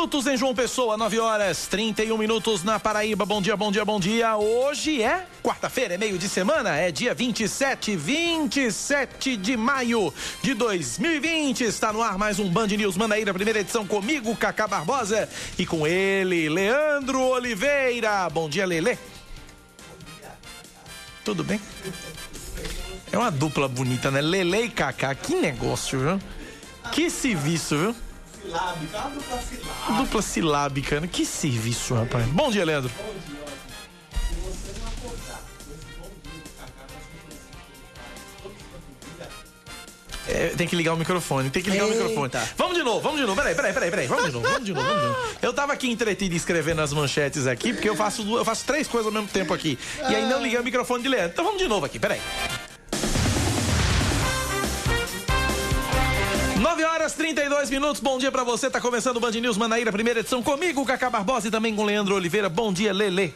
Minutos em João Pessoa, 9 horas 31 minutos na Paraíba. Bom dia, bom dia, bom dia. Hoje é quarta-feira, é meio de semana, é dia 27, 27 de maio de 2020. Está no ar mais um Band News Manaíra, primeira edição comigo, Cacá Barbosa, e com ele, Leandro Oliveira. Bom dia, Lele. Tudo bem? É uma dupla bonita, né? Lele e Cacá, que negócio, viu? Que serviço, viu? Silábica, uma dupla silábica. Dupla silábica, né? Que serviço, rapaz. Bom dia, Leandro. Bom dia, Se você não acordar com esse bom dia do Cacá, é, tem que ligar o microfone, tem que ligar Eita. o microfone. Vamos de novo, vamos de novo. Peraí, peraí, peraí, peraí. Vamos de novo, vamos de novo, vamos de novo. Eu tava aqui entretido escrevendo as manchetes aqui, porque eu faço, eu faço três coisas ao mesmo tempo aqui. E aí não liguei o microfone de Leandro. Então vamos de novo aqui, peraí. 9 horas 32 minutos. Bom dia para você. Tá começando o Band News Manaíra, primeira edição comigo, Cacá Barbosa e também com Leandro Oliveira. Bom dia, Lele.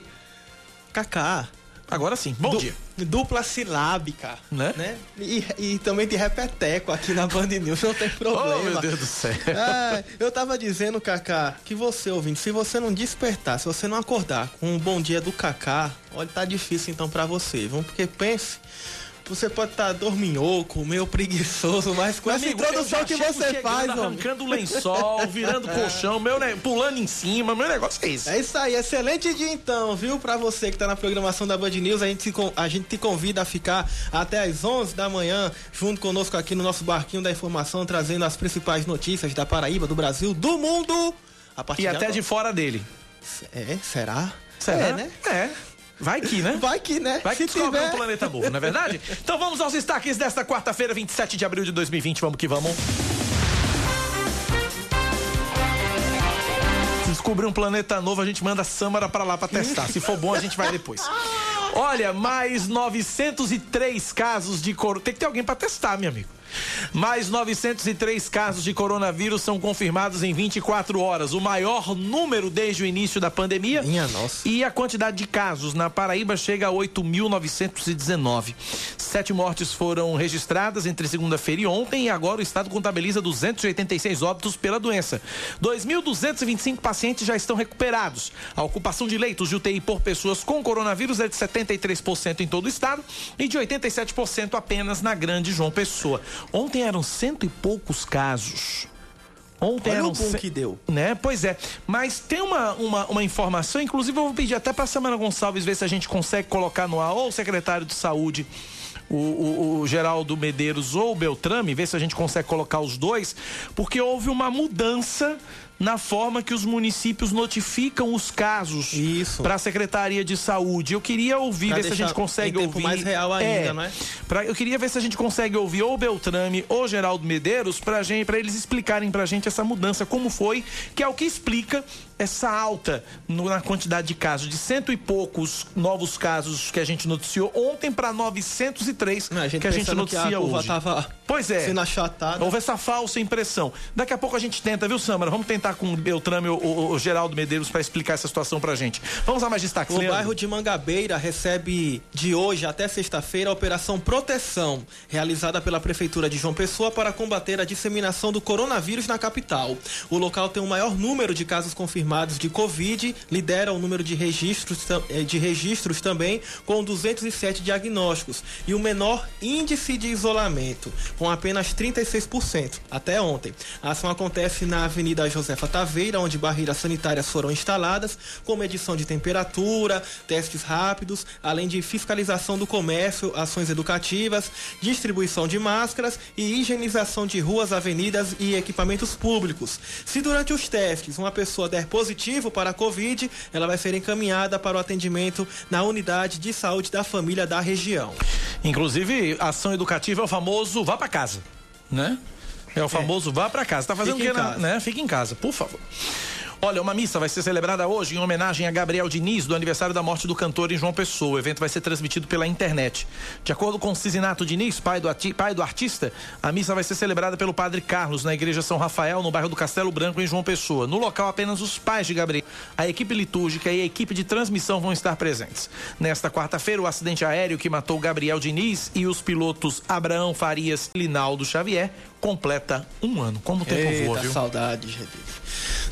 Cacá. Agora sim, bom du dia. Dupla silábica, né? né? E, e, também de repeteco aqui na Band News, não tem problema. Oh, meu Deus do céu. É, eu tava dizendo, Cacá, que você ouvindo, se você não despertar, se você não acordar com um bom dia do Cacá, olha, tá difícil então para você, vamos Porque pense você pode estar tá dorminhoco, meio preguiçoso, mas com essa introdução que você faz, arrancando lençol, virando é. colchão, meu, né, pulando em cima, meu negócio é isso. É isso aí, excelente dia então, viu? Pra você que tá na programação da Band News, a gente, a gente te convida a ficar até as 11 da manhã junto conosco aqui no nosso barquinho da informação, trazendo as principais notícias da Paraíba, do Brasil, do mundo. e até agora. de fora dele. É, será? Será? É, né? É. Vai que, né? Vai que, né? Vai que descobre tiver... um planeta novo, não é verdade? então vamos aos destaques desta quarta-feira, 27 de abril de 2020. Vamos que vamos. Se descobrir um planeta novo, a gente manda a Samara para lá para testar. Se for bom, a gente vai depois. Olha, mais 903 casos de coronavírus. Tem que ter alguém para testar, meu amigo. Mais 903 casos de coronavírus são confirmados em 24 horas, o maior número desde o início da pandemia. Minha nossa. E a quantidade de casos na Paraíba chega a 8.919. Sete mortes foram registradas entre segunda-feira e ontem e agora o estado contabiliza 286 óbitos pela doença. 2.225 pacientes já estão recuperados. A ocupação de leitos de UTI por pessoas com coronavírus é de 73% em todo o estado e de 87% apenas na Grande João Pessoa. Ontem eram cento e poucos casos. Ontem Olha eram o boom que deu. Né? Pois é. Mas tem uma, uma, uma informação, inclusive eu vou pedir até para a Samara Gonçalves ver se a gente consegue colocar no ar, ou o secretário de saúde, o, o, o, Geraldo Medeiros ou o Beltrame, ver se a gente consegue colocar os dois, porque houve uma mudança na forma que os municípios notificam os casos para a Secretaria de Saúde. Eu queria ouvir, pra ver se a gente consegue ouvir. mais real ainda, é, não é? Pra, eu queria ver se a gente consegue ouvir ou Beltrame ou Geraldo Medeiros para eles explicarem para a gente essa mudança, como foi, que é o que explica essa alta no, na quantidade de casos, de cento e poucos novos casos que a gente noticiou ontem para 903 Não, a que a gente noticia que a hoje. Tava pois é. Sendo achatada. Houve essa falsa impressão. Daqui a pouco a gente tenta, viu, Samara? Vamos tentar com o Beltrame ou o, o Geraldo Medeiros para explicar essa situação pra gente. Vamos a mais destaques, O Leandro. bairro de Mangabeira recebe de hoje até sexta-feira a Operação Proteção, realizada pela Prefeitura de João Pessoa para combater a disseminação do coronavírus na capital. O local tem o maior número de casos confirmados confirmados de Covid, lidera o número de registros, eh, de registros também, com 207 diagnósticos, e o menor índice de isolamento, com apenas 36%, até ontem. A ação acontece na Avenida Josefa Taveira, onde barreiras sanitárias foram instaladas, com medição de temperatura, testes rápidos, além de fiscalização do comércio, ações educativas, distribuição de máscaras e higienização de ruas, avenidas e equipamentos públicos. Se durante os testes uma pessoa der positivo para a Covid, ela vai ser encaminhada para o atendimento na unidade de saúde da família da região. Inclusive, ação educativa é o famoso vá para casa, né? É o famoso é. vá para casa. Tá fazendo o que, né? Fique em casa, por favor. Olha, uma missa vai ser celebrada hoje em homenagem a Gabriel Diniz, do aniversário da morte do cantor em João Pessoa. O evento vai ser transmitido pela internet. De acordo com Cisinato Diniz, pai do, pai do artista, a missa vai ser celebrada pelo padre Carlos, na igreja São Rafael, no bairro do Castelo Branco, em João Pessoa. No local, apenas os pais de Gabriel, a equipe litúrgica e a equipe de transmissão vão estar presentes. Nesta quarta-feira, o acidente aéreo que matou Gabriel Diniz e os pilotos Abraão Farias e Linaldo Xavier completa um ano. Como o tempo Eita, voa, viu? saudade, gente.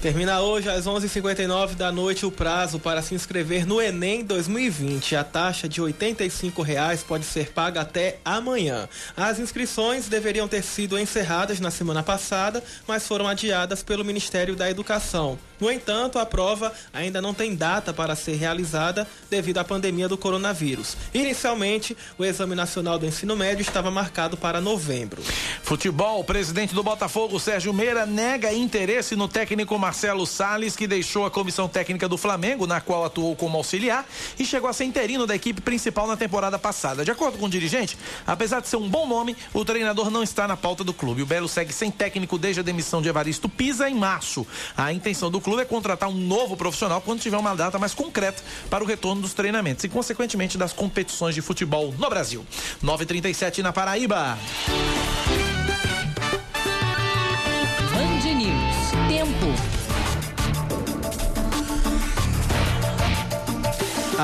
Termina hoje às 11h59 da noite o prazo para se inscrever no Enem 2020. A taxa de R$ 85,00 pode ser paga até amanhã. As inscrições deveriam ter sido encerradas na semana passada, mas foram adiadas pelo Ministério da Educação. No entanto, a prova ainda não tem data para ser realizada devido à pandemia do coronavírus. Inicialmente, o Exame Nacional do Ensino Médio estava marcado para novembro. Futebol, o presidente do Botafogo, Sérgio Meira, nega interesse no técnico Marcelo Sales, que deixou a comissão técnica do Flamengo, na qual atuou como auxiliar, e chegou a ser interino da equipe principal na temporada passada. De acordo com o dirigente, apesar de ser um bom nome, o treinador não está na pauta do clube. O Belo segue sem técnico desde a demissão de Evaristo Pisa em março. A intenção do clube clube é contratar um novo profissional quando tiver uma data mais concreta para o retorno dos treinamentos e, consequentemente, das competições de futebol no Brasil. 9:37 na Paraíba.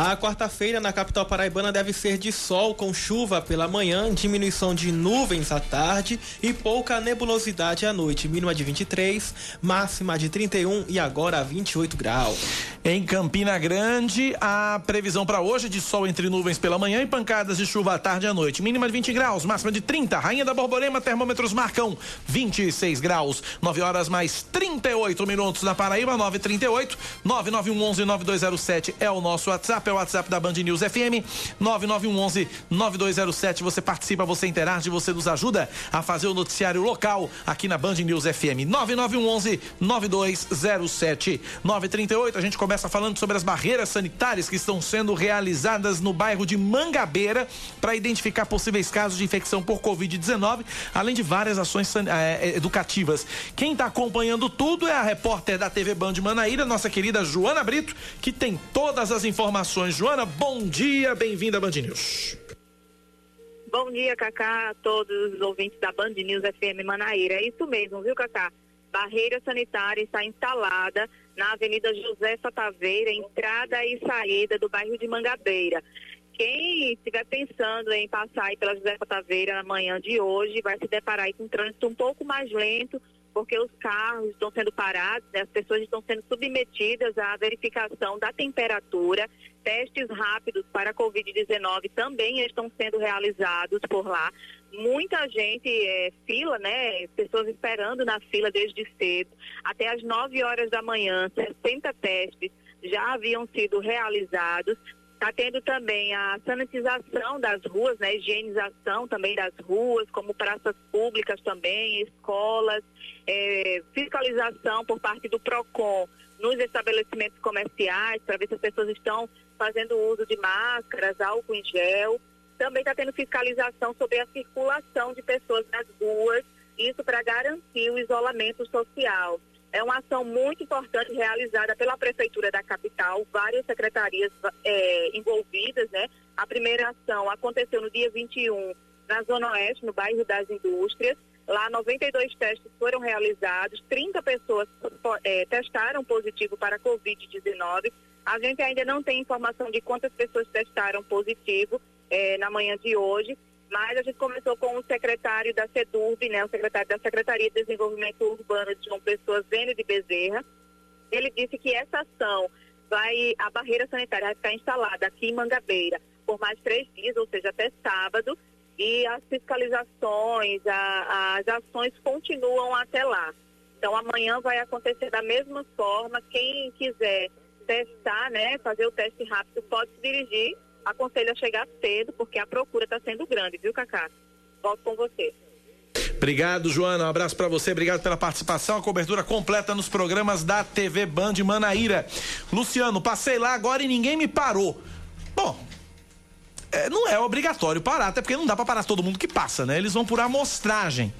A quarta-feira na capital paraibana deve ser de sol com chuva pela manhã, diminuição de nuvens à tarde e pouca nebulosidade à noite. Mínima de 23, máxima de 31 e agora 28 graus. Em Campina Grande, a previsão para hoje é de sol entre nuvens pela manhã e pancadas de chuva à tarde e à noite. Mínima de 20 graus, máxima de 30. Rainha da Borborema, termômetros marcam 26 graus. 9 horas mais 38 minutos na Paraíba, 938 9911 9207 é o nosso WhatsApp é o WhatsApp da Band News FM, 9911 9207. Você participa, você interage, você nos ajuda a fazer o noticiário local aqui na Band News FM, 9911 9207. 938, a gente começa falando sobre as barreiras sanitárias que estão sendo realizadas no bairro de Mangabeira para identificar possíveis casos de infecção por Covid-19, além de várias ações é, educativas. Quem está acompanhando tudo é a repórter da TV Band Manaíra, nossa querida Joana Brito, que tem todas as informações informações. Joana, bom dia, bem-vinda à Band News. Bom dia, Cacá, a todos os ouvintes da Band News FM Manaíra. É isso mesmo, viu, Cacá? Barreira sanitária está instalada na Avenida José Taveira, entrada e saída do bairro de Mangabeira. Quem estiver pensando em passar pela José Taveira na manhã de hoje vai se deparar com um trânsito um pouco mais lento, porque os carros estão sendo parados, né? as pessoas estão sendo submetidas à verificação da temperatura, testes rápidos para a Covid-19 também estão sendo realizados por lá. Muita gente, é, fila, né? Pessoas esperando na fila desde cedo. Até às 9 horas da manhã, 60 testes já haviam sido realizados. Está tendo também a sanitização das ruas, né? higienização também das ruas, como praças públicas também, escolas, é, fiscalização por parte do PROCON nos estabelecimentos comerciais, para ver se as pessoas estão fazendo uso de máscaras, álcool em gel. Também está tendo fiscalização sobre a circulação de pessoas nas ruas, isso para garantir o isolamento social. É uma ação muito importante realizada pela Prefeitura da capital, várias secretarias é, envolvidas, né? A primeira ação aconteceu no dia 21, na Zona Oeste, no bairro das Indústrias. Lá, 92 testes foram realizados, 30 pessoas é, testaram positivo para a Covid-19. A gente ainda não tem informação de quantas pessoas testaram positivo é, na manhã de hoje, mas a gente começou com o secretário da SEDURB, né, o secretário da Secretaria de Desenvolvimento Urbano de João Pessoa, Zênio de Bezerra. Ele disse que essa ação vai, a barreira sanitária vai ficar instalada aqui em Mangabeira por mais três dias, ou seja, até sábado, e as fiscalizações, a, as ações continuam até lá. Então amanhã vai acontecer da mesma forma. Quem quiser testar, né, fazer o teste rápido, pode se dirigir. Aconselho a chegar cedo, porque a procura está sendo grande, viu, Cacá? Volto com você. Obrigado, Joana. Um abraço para você. Obrigado pela participação. A cobertura completa nos programas da TV Band Manaíra. Luciano, passei lá agora e ninguém me parou. Bom, é, não é obrigatório parar, até porque não dá para parar todo mundo que passa, né? Eles vão por amostragem,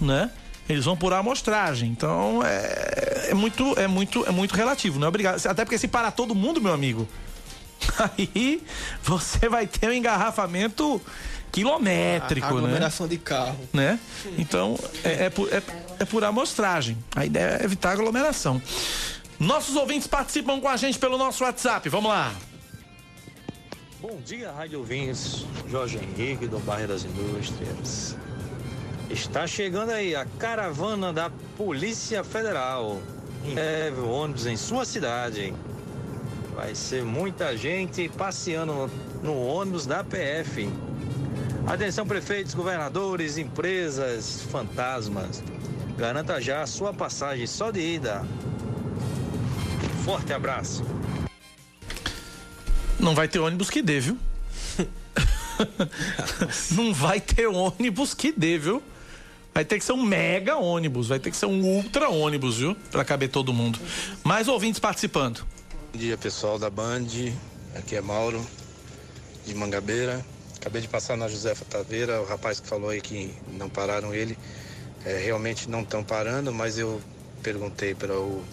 né? Eles vão por amostragem. Então é, é muito é muito é muito relativo, não é obrigado. Até porque se parar todo mundo, meu amigo, aí você vai ter um engarrafamento quilométrico, a, a né? aglomeração né? de carro. Né? Então, é, é, por, é, é por amostragem. A ideia é evitar aglomeração. Nossos ouvintes participam com a gente pelo nosso WhatsApp. Vamos lá. Bom dia, Rádio Ouvintes. Jorge Henrique, do Bairro das Indústrias. Está chegando aí a caravana da Polícia Federal. Leve o ônibus em sua cidade. Vai ser muita gente passeando no, ônibus da PF. Atenção, prefeitos, governadores, empresas, fantasmas. Garanta já a sua passagem só de ida. Forte abraço. Não vai ter ônibus que dê, viu? Não vai ter ônibus que dê, viu? Vai ter que ser um mega ônibus, vai ter que ser um ultra ônibus, viu? Para caber todo mundo. Mais ouvintes participando. Bom dia, pessoal da Band. Aqui é Mauro, de Mangabeira. Acabei de passar na Josefa Taveira, o rapaz que falou aí que não pararam ele, é, realmente não estão parando, mas eu perguntei para o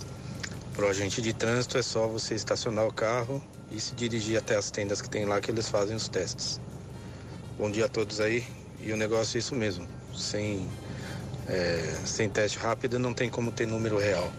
pro agente de trânsito, é só você estacionar o carro e se dirigir até as tendas que tem lá que eles fazem os testes. Bom dia a todos aí. E o negócio é isso mesmo. Sem, é, sem teste rápido não tem como ter número real.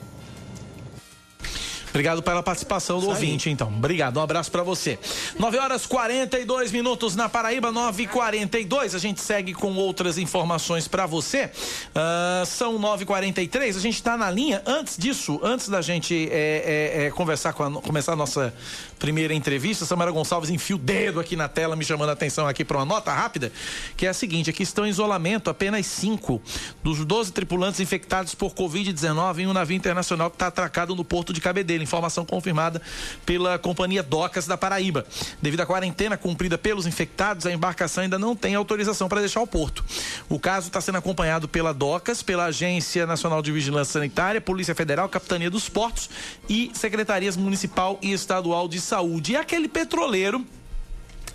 Obrigado pela participação do ouvinte, então. Obrigado, um abraço para você. 9 horas 42 minutos na Paraíba, 9 h 42 A gente segue com outras informações para você. Uh, são 9 h 43 A gente está na linha. Antes disso, antes da gente é, é, é, conversar com a, começar a nossa primeira entrevista, Samara Gonçalves enfia o dedo aqui na tela, me chamando a atenção aqui para uma nota rápida, que é a seguinte: aqui estão em isolamento apenas cinco dos 12 tripulantes infectados por Covid-19 em um navio internacional que está atracado no porto de Cabedelo. Informação confirmada pela companhia Docas da Paraíba. Devido à quarentena cumprida pelos infectados, a embarcação ainda não tem autorização para deixar o porto. O caso está sendo acompanhado pela Docas, pela Agência Nacional de Vigilância Sanitária, Polícia Federal, Capitania dos Portos e Secretarias Municipal e Estadual de Saúde. E aquele petroleiro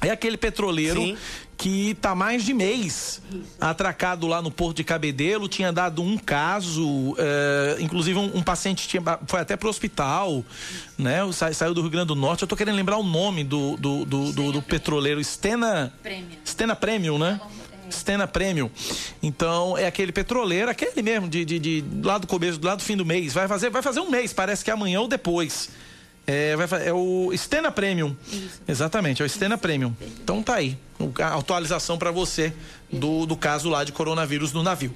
é aquele petroleiro Sim. que está mais de mês atracado lá no Porto de Cabedelo. Tinha dado um caso, é, inclusive um, um, paciente tinha, foi até para o hospital, né? Sa, saiu do Rio Grande do Norte. Eu estou querendo lembrar o nome do, do, do, do, do petroleiro. Stena Premium. Stena Premium, né? Stena Premium. Então, é aquele petroleiro, aquele mesmo, de, de, de, lá do começo, lá do fim do mês. Vai fazer, vai fazer um mês, parece que é amanhã ou depois. É, vai, é o Stena Premium. Isso. Exatamente, é o Stena Premium. Então tá aí, a atualização para você do, do caso lá de coronavírus no navio.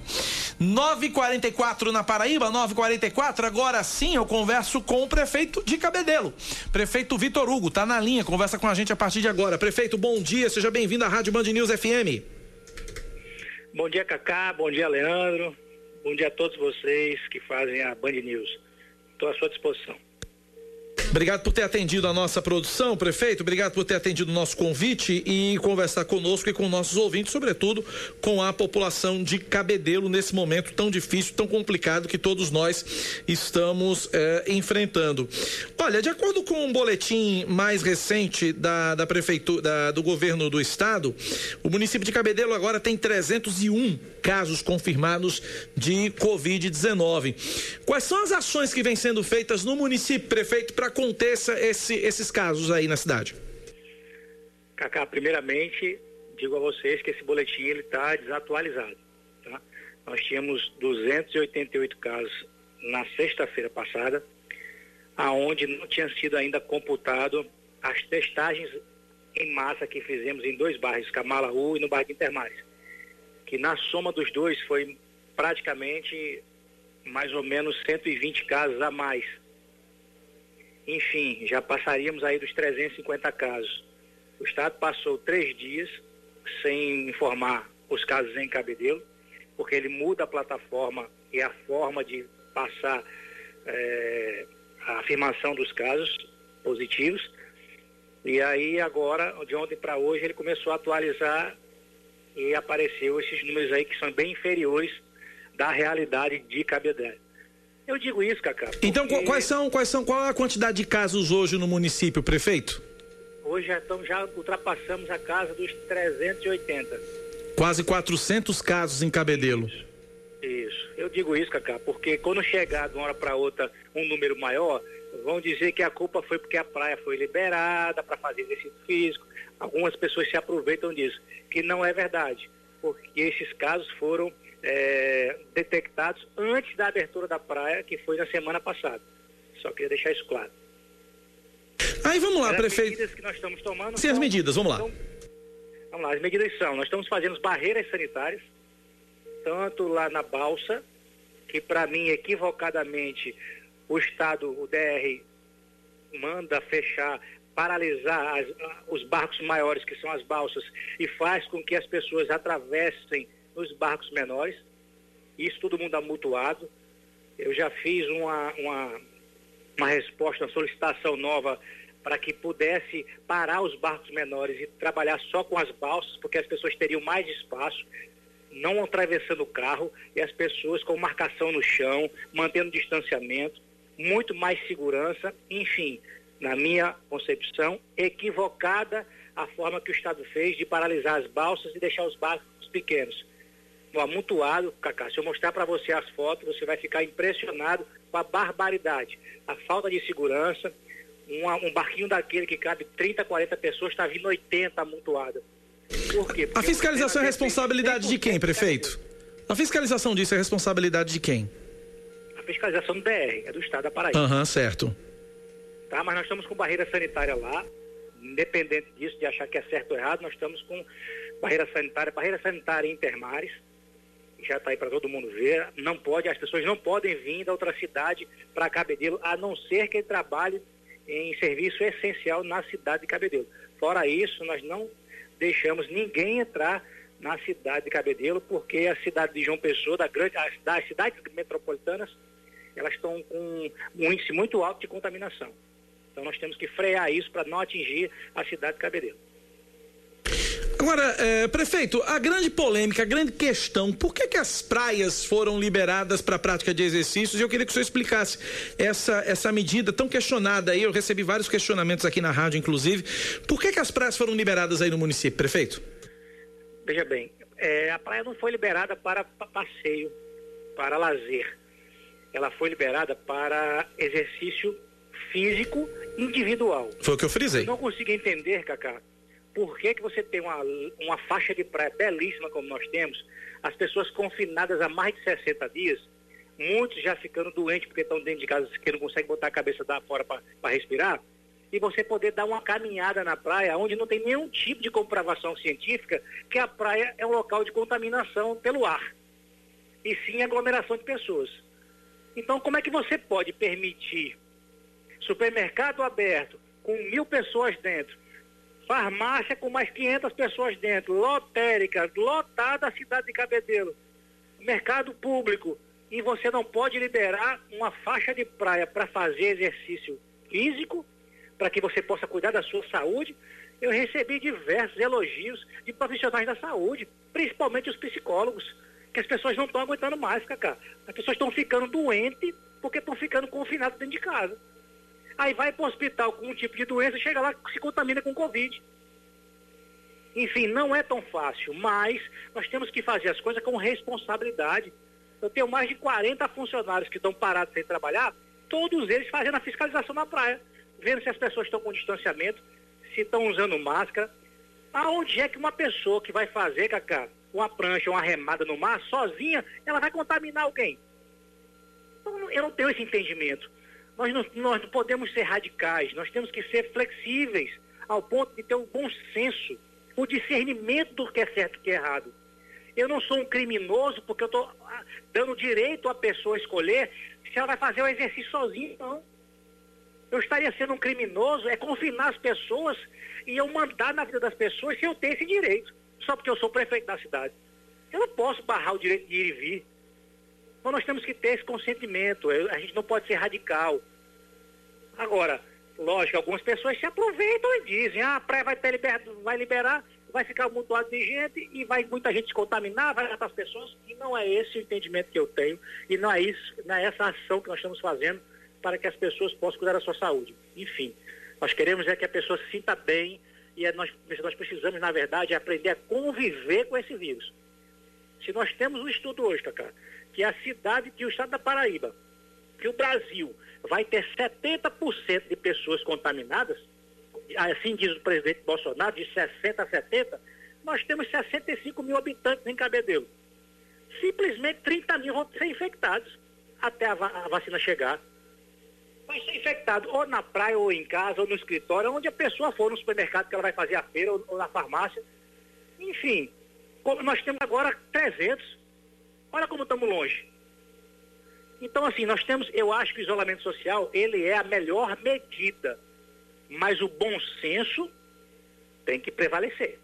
944 na Paraíba, 944. Agora sim eu converso com o prefeito de Cabedelo. Prefeito Vitor Hugo, tá na linha, conversa com a gente a partir de agora. Prefeito, bom dia, seja bem-vindo à Rádio Band News FM. Bom dia, Cacá, bom dia, Leandro. Bom dia a todos vocês que fazem a Band News. Estou à sua disposição. Obrigado por ter atendido a nossa produção, prefeito. Obrigado por ter atendido o nosso convite e conversar conosco e com nossos ouvintes, sobretudo com a população de Cabedelo nesse momento tão difícil, tão complicado que todos nós estamos eh, enfrentando. Olha, de acordo com um boletim mais recente da, da prefeitura, da, do governo do estado, o município de Cabedelo agora tem 301 casos confirmados de Covid-19. Quais são as ações que vêm sendo feitas no município, prefeito, para aconteça esse, esses casos aí na cidade? Cacá, primeiramente, digo a vocês que esse boletim ele está desatualizado. Tá? Nós tínhamos 288 casos na sexta-feira passada, aonde não tinha sido ainda computado as testagens em massa que fizemos em dois bairros, Camalaú e no bairro de Intermares, que na soma dos dois foi praticamente mais ou menos 120 casos a mais enfim, já passaríamos aí dos 350 casos. O Estado passou três dias sem informar os casos em Cabedelo, porque ele muda a plataforma e a forma de passar é, a afirmação dos casos positivos. E aí agora, de ontem para hoje, ele começou a atualizar e apareceu esses números aí que são bem inferiores da realidade de Cabedelo. Eu digo isso, Cacá. Então, quais são, quais são, qual é a quantidade de casos hoje no município, prefeito? Hoje já, estamos, já ultrapassamos a casa dos 380. Quase 400 casos em Cabedelo. Isso. isso. Eu digo isso, Cacá, porque quando chegar de uma hora para outra um número maior, vão dizer que a culpa foi porque a praia foi liberada para fazer exercício físico. Algumas pessoas se aproveitam disso, que não é verdade, porque esses casos foram é, detectados antes da abertura da praia, que foi na semana passada. Só queria deixar isso claro. Aí vamos lá, as prefeito. As medidas que nós estamos tomando. Sim, as medidas, vamos lá. vamos lá, as medidas são: nós estamos fazendo barreiras sanitárias, tanto lá na balsa, que para mim, equivocadamente, o Estado, o DR, manda fechar, paralisar as, os barcos maiores, que são as balsas, e faz com que as pessoas atravessem nos barcos menores. Isso todo mundo amutuado. Eu já fiz uma, uma, uma resposta, uma solicitação nova para que pudesse parar os barcos menores e trabalhar só com as balsas, porque as pessoas teriam mais espaço, não atravessando o carro, e as pessoas com marcação no chão, mantendo distanciamento, muito mais segurança, enfim, na minha concepção, equivocada a forma que o Estado fez de paralisar as balsas e deixar os barcos pequenos amontoado, Cacá. Se eu mostrar para você as fotos, você vai ficar impressionado com a barbaridade. A falta de segurança, um, um barquinho daquele que cabe 30, 40 pessoas, está vindo 80 amontoado. Por quê? Porque a fiscalização é responsabilidade de quem, prefeito? A fiscalização disso é responsabilidade de quem? A fiscalização do DR, é do Estado da Paraíba. Aham, uhum, certo. Tá, mas nós estamos com barreira sanitária lá, independente disso, de achar que é certo ou errado, nós estamos com barreira sanitária, barreira sanitária em Intermares, já está aí para todo mundo ver, não pode, as pessoas não podem vir da outra cidade para Cabedelo, a não ser que trabalhe em serviço essencial na cidade de Cabedelo. Fora isso, nós não deixamos ninguém entrar na cidade de Cabedelo, porque a cidade de João Pessoa, da grande, as, das cidades metropolitanas, elas estão com um índice muito alto de contaminação. Então nós temos que frear isso para não atingir a cidade de Cabedelo. Agora, é, prefeito, a grande polêmica, a grande questão, por que, que as praias foram liberadas para a prática de exercícios? Eu queria que o senhor explicasse essa, essa medida tão questionada aí. Eu recebi vários questionamentos aqui na rádio, inclusive. Por que, que as praias foram liberadas aí no município, prefeito? Veja bem, é, a praia não foi liberada para passeio, para lazer. Ela foi liberada para exercício físico individual. Foi o que eu frisei. Eu não consigo entender, Cacá, por que, que você tem uma, uma faixa de praia belíssima como nós temos, as pessoas confinadas há mais de 60 dias, muitos já ficando doentes porque estão dentro de casa que não conseguem botar a cabeça da fora para respirar, e você poder dar uma caminhada na praia onde não tem nenhum tipo de comprovação científica que a praia é um local de contaminação pelo ar, e sim aglomeração de pessoas. Então, como é que você pode permitir supermercado aberto com mil pessoas dentro, farmácia com mais 500 pessoas dentro, lotérica, lotada a cidade de Cabedelo, mercado público, e você não pode liberar uma faixa de praia para fazer exercício físico, para que você possa cuidar da sua saúde. Eu recebi diversos elogios de profissionais da saúde, principalmente os psicólogos, que as pessoas não estão aguentando mais, Cacá. As pessoas estão ficando doentes porque estão ficando confinadas dentro de casa. Aí vai para o hospital com um tipo de doença, chega lá se contamina com Covid. Enfim, não é tão fácil, mas nós temos que fazer as coisas com responsabilidade. Eu tenho mais de 40 funcionários que estão parados sem trabalhar, todos eles fazendo a fiscalização na praia, vendo se as pessoas estão com distanciamento, se estão usando máscara. Aonde é que uma pessoa que vai fazer, Cacá, uma prancha, uma remada no mar, sozinha, ela vai contaminar alguém? Então, eu não tenho esse entendimento. Nós não, nós não podemos ser radicais, nós temos que ser flexíveis ao ponto de ter o um bom senso, o discernimento do que é certo e que é errado. Eu não sou um criminoso porque eu estou ah, dando direito à pessoa escolher se ela vai fazer o exercício sozinha, não. Eu estaria sendo um criminoso, é confinar as pessoas e eu mandar na vida das pessoas se eu ter esse direito, só porque eu sou prefeito da cidade. Eu não posso barrar o direito de ir e vir. Então nós temos que ter esse consentimento, a gente não pode ser radical. Agora, lógico, algumas pessoas se aproveitam e dizem, ah, a praia vai, ter liber... vai liberar, vai ficar lado de gente e vai muita gente se contaminar, vai matar as pessoas. E não é esse o entendimento que eu tenho e não é isso, não é essa ação que nós estamos fazendo para que as pessoas possam cuidar da sua saúde. Enfim, nós queremos é que a pessoa se sinta bem e é nós, nós precisamos, na verdade, aprender a conviver com esse vírus. Se nós temos um estudo hoje, Cacá, que a cidade, que o estado da Paraíba, que o Brasil vai ter 70% de pessoas contaminadas, assim diz o presidente Bolsonaro, de 60 a 70, nós temos 65 mil habitantes em Cabedelo. Simplesmente 30 mil vão ser infectados até a, va a vacina chegar. Vai ser infectado ou na praia, ou em casa, ou no escritório, onde a pessoa for, no supermercado que ela vai fazer a feira, ou, ou na farmácia. Enfim, nós temos agora 300. Olha como estamos longe. Então, assim, nós temos, eu acho que o isolamento social, ele é a melhor medida mas o bom senso tem que prevalecer.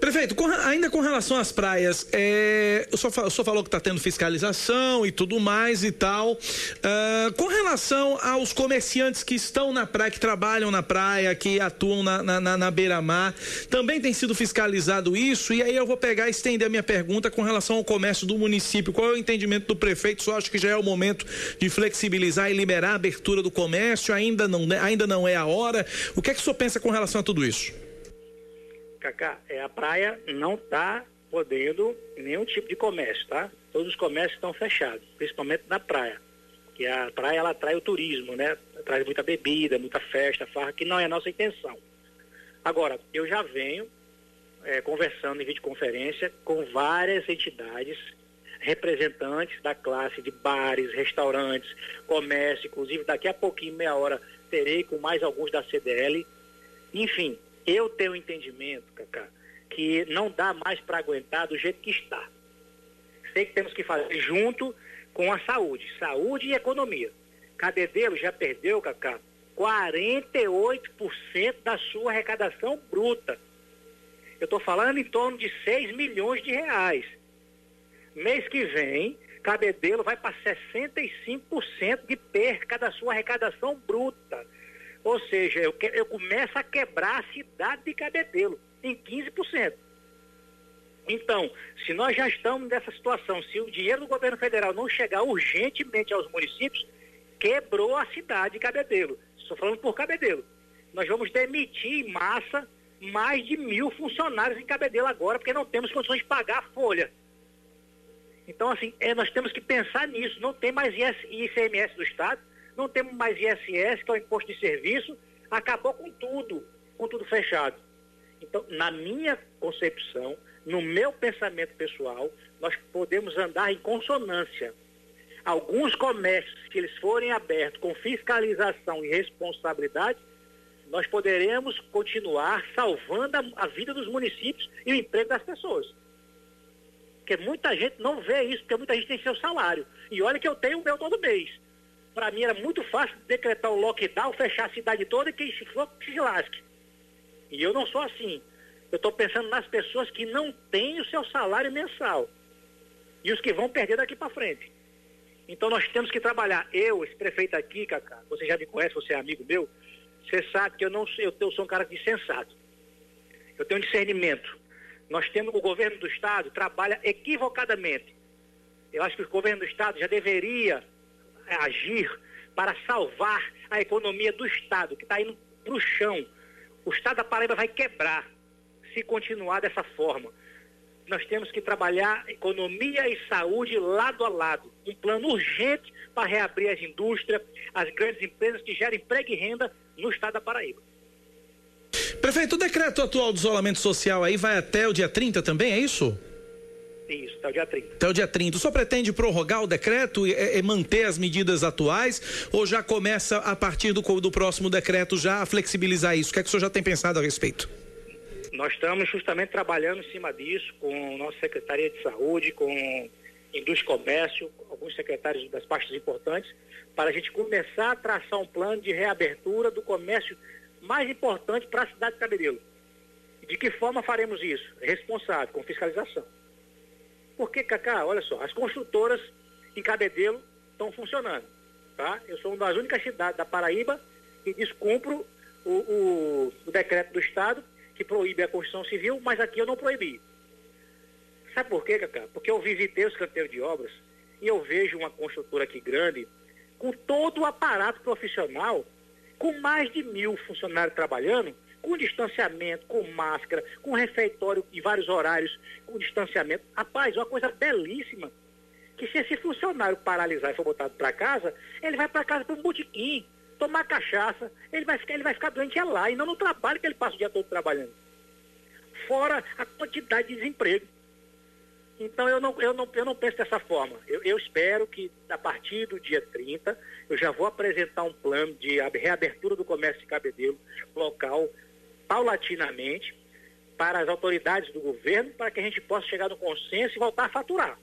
Prefeito, com, ainda com relação às praias, é, o, senhor, o senhor falou que está tendo fiscalização e tudo mais e tal. Uh, com relação aos comerciantes que estão na praia, que trabalham na praia, que atuam na, na, na, na beira-mar, também tem sido fiscalizado isso? E aí eu vou pegar e estender a minha pergunta com relação ao comércio do município. Qual é o entendimento do prefeito? Só acho que já é o momento de flexibilizar e liberar a abertura do comércio? Ainda não, ainda não é a hora? O que é que o senhor pensa com relação a tudo isso? Cacá, é, a praia não está podendo nenhum tipo de comércio, tá? Todos os comércios estão fechados, principalmente na praia. Que a praia ela atrai o turismo, né? Traz muita bebida, muita festa, farra, que não é a nossa intenção. Agora, eu já venho é, conversando em videoconferência com várias entidades, representantes da classe de bares, restaurantes, comércio, inclusive daqui a pouquinho, meia hora, terei com mais alguns da CDL. Enfim, eu tenho um entendimento, Cacá, que não dá mais para aguentar do jeito que está. Sei que temos que fazer junto com a saúde, saúde e economia. Cadedelo já perdeu, Cacá, 48% da sua arrecadação bruta. Eu estou falando em torno de 6 milhões de reais. Mês que vem, Cabedelo vai para 65% de perca da sua arrecadação bruta. Ou seja, eu, que, eu começo a quebrar a cidade de Cabedelo em 15%. Então, se nós já estamos nessa situação, se o dinheiro do governo federal não chegar urgentemente aos municípios, quebrou a cidade de Cabedelo. Estou falando por Cabedelo. Nós vamos demitir em massa mais de mil funcionários em Cabedelo agora, porque não temos condições de pagar a folha. Então, assim, é, nós temos que pensar nisso. Não tem mais ICMS do Estado não temos mais ISS, que é o imposto de serviço, acabou com tudo, com tudo fechado. Então, na minha concepção, no meu pensamento pessoal, nós podemos andar em consonância. Alguns comércios, se eles forem abertos com fiscalização e responsabilidade, nós poderemos continuar salvando a, a vida dos municípios e o emprego das pessoas. Porque muita gente não vê isso, porque muita gente tem seu salário. E olha que eu tenho o meu todo mês para mim era muito fácil decretar o lockdown, fechar a cidade toda e quem se for que se lasque. E eu não sou assim. Eu estou pensando nas pessoas que não têm o seu salário mensal e os que vão perder daqui para frente. Então nós temos que trabalhar. Eu, esse prefeito aqui, Cacá, você já me conhece, você é amigo meu, você sabe que eu não eu, eu sou um cara de sensato. Eu tenho discernimento. Nós temos o governo do estado trabalha equivocadamente. Eu acho que o governo do estado já deveria agir para salvar a economia do Estado, que está indo para o chão. O Estado da Paraíba vai quebrar se continuar dessa forma. Nós temos que trabalhar economia e saúde lado a lado. Um plano urgente para reabrir as indústrias, as grandes empresas que geram emprego e renda no Estado da Paraíba. Prefeito, o decreto atual do isolamento social aí vai até o dia 30 também, é isso? Isso, até o dia 30. Até o dia 30. O senhor pretende prorrogar o decreto e, e manter as medidas atuais ou já começa a partir do, do próximo decreto já a flexibilizar isso? O que é que o senhor já tem pensado a respeito? Nós estamos justamente trabalhando em cima disso com a nossa Secretaria de Saúde, com Indústria e Comércio, alguns secretários das pastas importantes, para a gente começar a traçar um plano de reabertura do comércio mais importante para a cidade de Cabedelo. De que forma faremos isso? Responsável, com fiscalização. Porque, Cacá, olha só, as construtoras em Cabedelo estão funcionando. Tá? Eu sou uma das únicas cidades da Paraíba que descumpro o, o, o decreto do Estado que proíbe a construção civil, mas aqui eu não proibi. Sabe por quê, Cacá? Porque eu visitei os canteiros de obras e eu vejo uma construtora aqui grande, com todo o aparato profissional, com mais de mil funcionários trabalhando, com distanciamento, com máscara, com refeitório em vários horários, com distanciamento. Rapaz, uma coisa belíssima. Que se esse funcionário paralisar e for botado para casa, ele vai para casa para um botequim, tomar cachaça, ele vai, ficar, ele vai ficar doente lá, e não no trabalho que ele passa o dia todo trabalhando. Fora a quantidade de desemprego. Então eu não, eu não, eu não penso dessa forma. Eu, eu espero que a partir do dia 30 eu já vou apresentar um plano de reabertura do comércio de cabedelo local paulatinamente para as autoridades do governo para que a gente possa chegar no consenso e voltar a faturar.